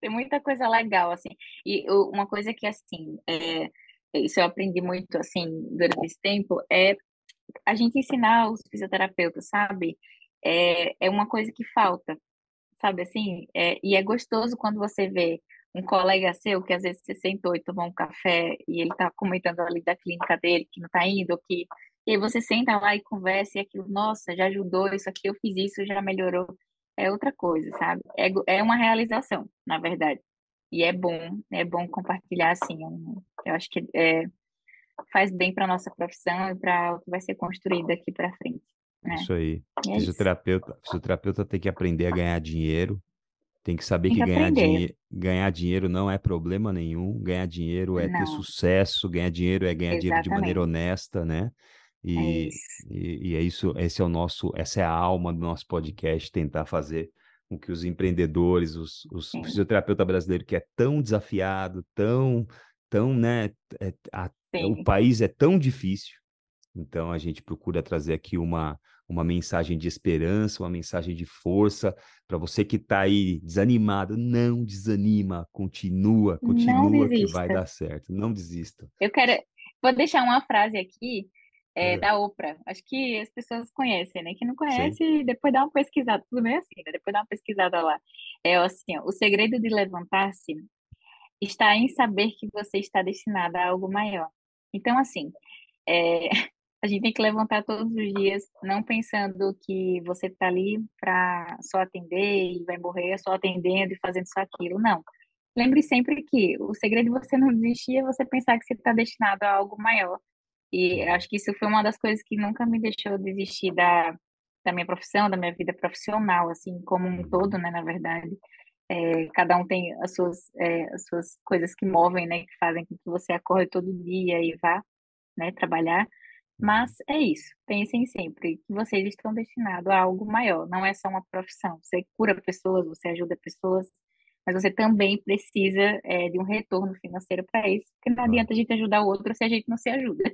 tem muita coisa legal, assim. E uma coisa que, assim, é, isso eu aprendi muito, assim, durante esse tempo, é a gente ensinar os fisioterapeutas, sabe? É, é uma coisa que falta, sabe assim? É, e é gostoso quando você vê um colega seu que às vezes você sentou e tomou um café e ele tá comentando ali da clínica dele que não tá indo, que e aí você senta lá e conversa e aquilo, nossa, já ajudou, isso aqui eu fiz isso, já melhorou. É outra coisa, sabe? É, é uma realização, na verdade. E é bom, é bom compartilhar assim. Eu acho que é, faz bem para nossa profissão e para o que vai ser construído aqui para frente. Né? Isso aí. É fisioterapeuta, isso. fisioterapeuta tem que aprender a ganhar dinheiro, tem que saber tem que, que ganhar, dinhe ganhar dinheiro não é problema nenhum, ganhar dinheiro é não. ter sucesso, ganhar dinheiro é ganhar Exatamente. dinheiro de maneira honesta, né? É e é, e, e é isso, esse é o nosso, essa é a alma do nosso podcast, tentar fazer com que os empreendedores, os, os fisioterapeuta brasileiro que é tão desafiado, tão, tão, né, é, a, o país é tão difícil, então a gente procura trazer aqui uma, uma mensagem de esperança, uma mensagem de força para você que está aí desanimado, não desanima, continua, continua que vai dar certo, não desista. Eu quero, vou deixar uma frase aqui é, da Oprah. Acho que as pessoas conhecem, né? Quem não conhece, Sim. depois dá uma pesquisada, tudo bem assim, né? Depois dá uma pesquisada lá. É assim, ó, o segredo de levantar-se está em saber que você está destinado a algo maior. Então, assim, é, [laughs] a gente tem que levantar todos os dias, não pensando que você está ali para só atender e vai morrer só atendendo e fazendo só aquilo. Não. Lembre sempre que o segredo de você não desistir é você pensar que você está destinado a algo maior e acho que isso foi uma das coisas que nunca me deixou desistir da, da minha profissão, da minha vida profissional, assim, como um todo, né, na verdade. É, cada um tem as suas, é, as suas coisas que movem, né, que fazem com que você acorde todo dia e vá, né, trabalhar. Mas é isso, pensem sempre que vocês estão destinados a algo maior, não é só uma profissão. Você cura pessoas, você ajuda pessoas, mas você também precisa é, de um retorno financeiro para isso, porque não adianta a gente ajudar o outro se a gente não se ajuda.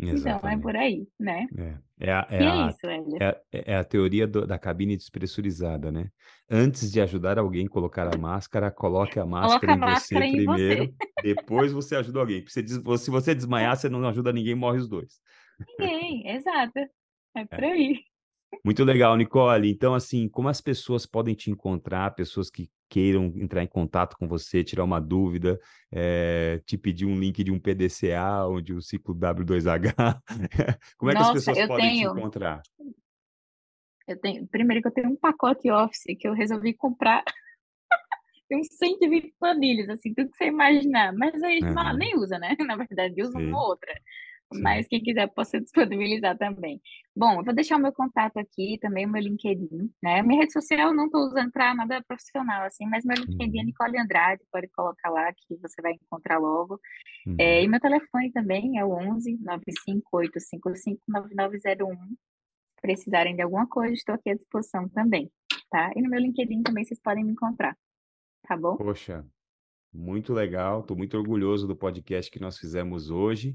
Exatamente. Então é por aí, né? É, é, a, é, é a, isso, é, é, a teoria do, da cabine despressurizada, né? Antes de ajudar alguém a colocar a máscara, coloque a máscara, em, a máscara você em primeiro, você. depois você ajuda alguém. Se você, se [laughs] você desmaiar, você não ajuda ninguém, morre os dois. Ninguém, exato. É [laughs] por aí. Muito legal, Nicole. Então, assim, como as pessoas podem te encontrar, pessoas que queiram entrar em contato com você, tirar uma dúvida, é, te pedir um link de um PDCA ou de um ciclo W2H, [laughs] como é que Nossa, as pessoas podem tenho... te encontrar? Eu tenho, primeiro que eu tenho um pacote Office que eu resolvi comprar [laughs] tem uns 120 planilhas, assim, tudo que você imaginar. Mas a gente uhum. nem usa, né? [laughs] Na verdade, usa Sim. uma ou outra. Mas quem quiser, posso disponibilizar também. Bom, eu vou deixar o meu contato aqui, também o meu LinkedIn, né? Minha rede social eu não estou usando para nada profissional, assim, mas meu LinkedIn é uhum. Nicole Andrade, pode colocar lá que você vai encontrar logo. Uhum. É, e meu telefone também é o 11 95855 9901. Se precisarem de alguma coisa, estou aqui à disposição também, tá? E no meu LinkedIn também vocês podem me encontrar, tá bom? Poxa, muito legal, estou muito orgulhoso do podcast que nós fizemos hoje.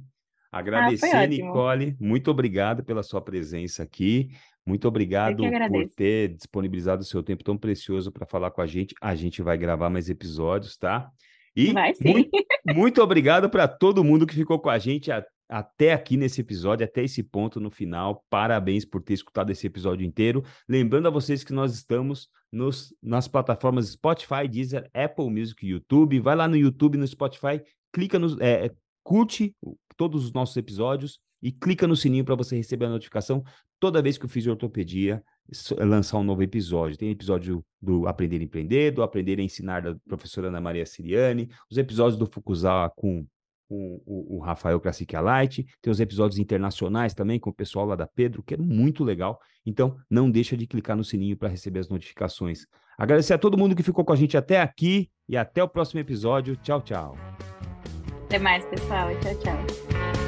Ah, Agradecer, ah, Nicole, muito obrigado pela sua presença aqui. Muito obrigado por ter disponibilizado o seu tempo tão precioso para falar com a gente. A gente vai gravar mais episódios, tá? E muito, [laughs] muito obrigado para todo mundo que ficou com a gente a, até aqui nesse episódio, até esse ponto no final. Parabéns por ter escutado esse episódio inteiro. Lembrando a vocês que nós estamos nos, nas plataformas Spotify, Deezer, Apple Music e YouTube. Vai lá no YouTube, no Spotify, clica no, é, curte todos os nossos episódios e clica no sininho para você receber a notificação toda vez que o Fisiortopedia lançar um novo episódio. Tem episódio do Aprender a Empreender, do Aprender a Ensinar da professora Ana Maria Siriani, os episódios do Fukuzawa com o, o, o Rafael Krasik Light, tem os episódios internacionais também com o pessoal lá da Pedro, que é muito legal. Então, não deixa de clicar no sininho para receber as notificações. Agradecer a todo mundo que ficou com a gente até aqui e até o próximo episódio. Tchau, tchau. Até mais, pessoal. Tchau, tchau.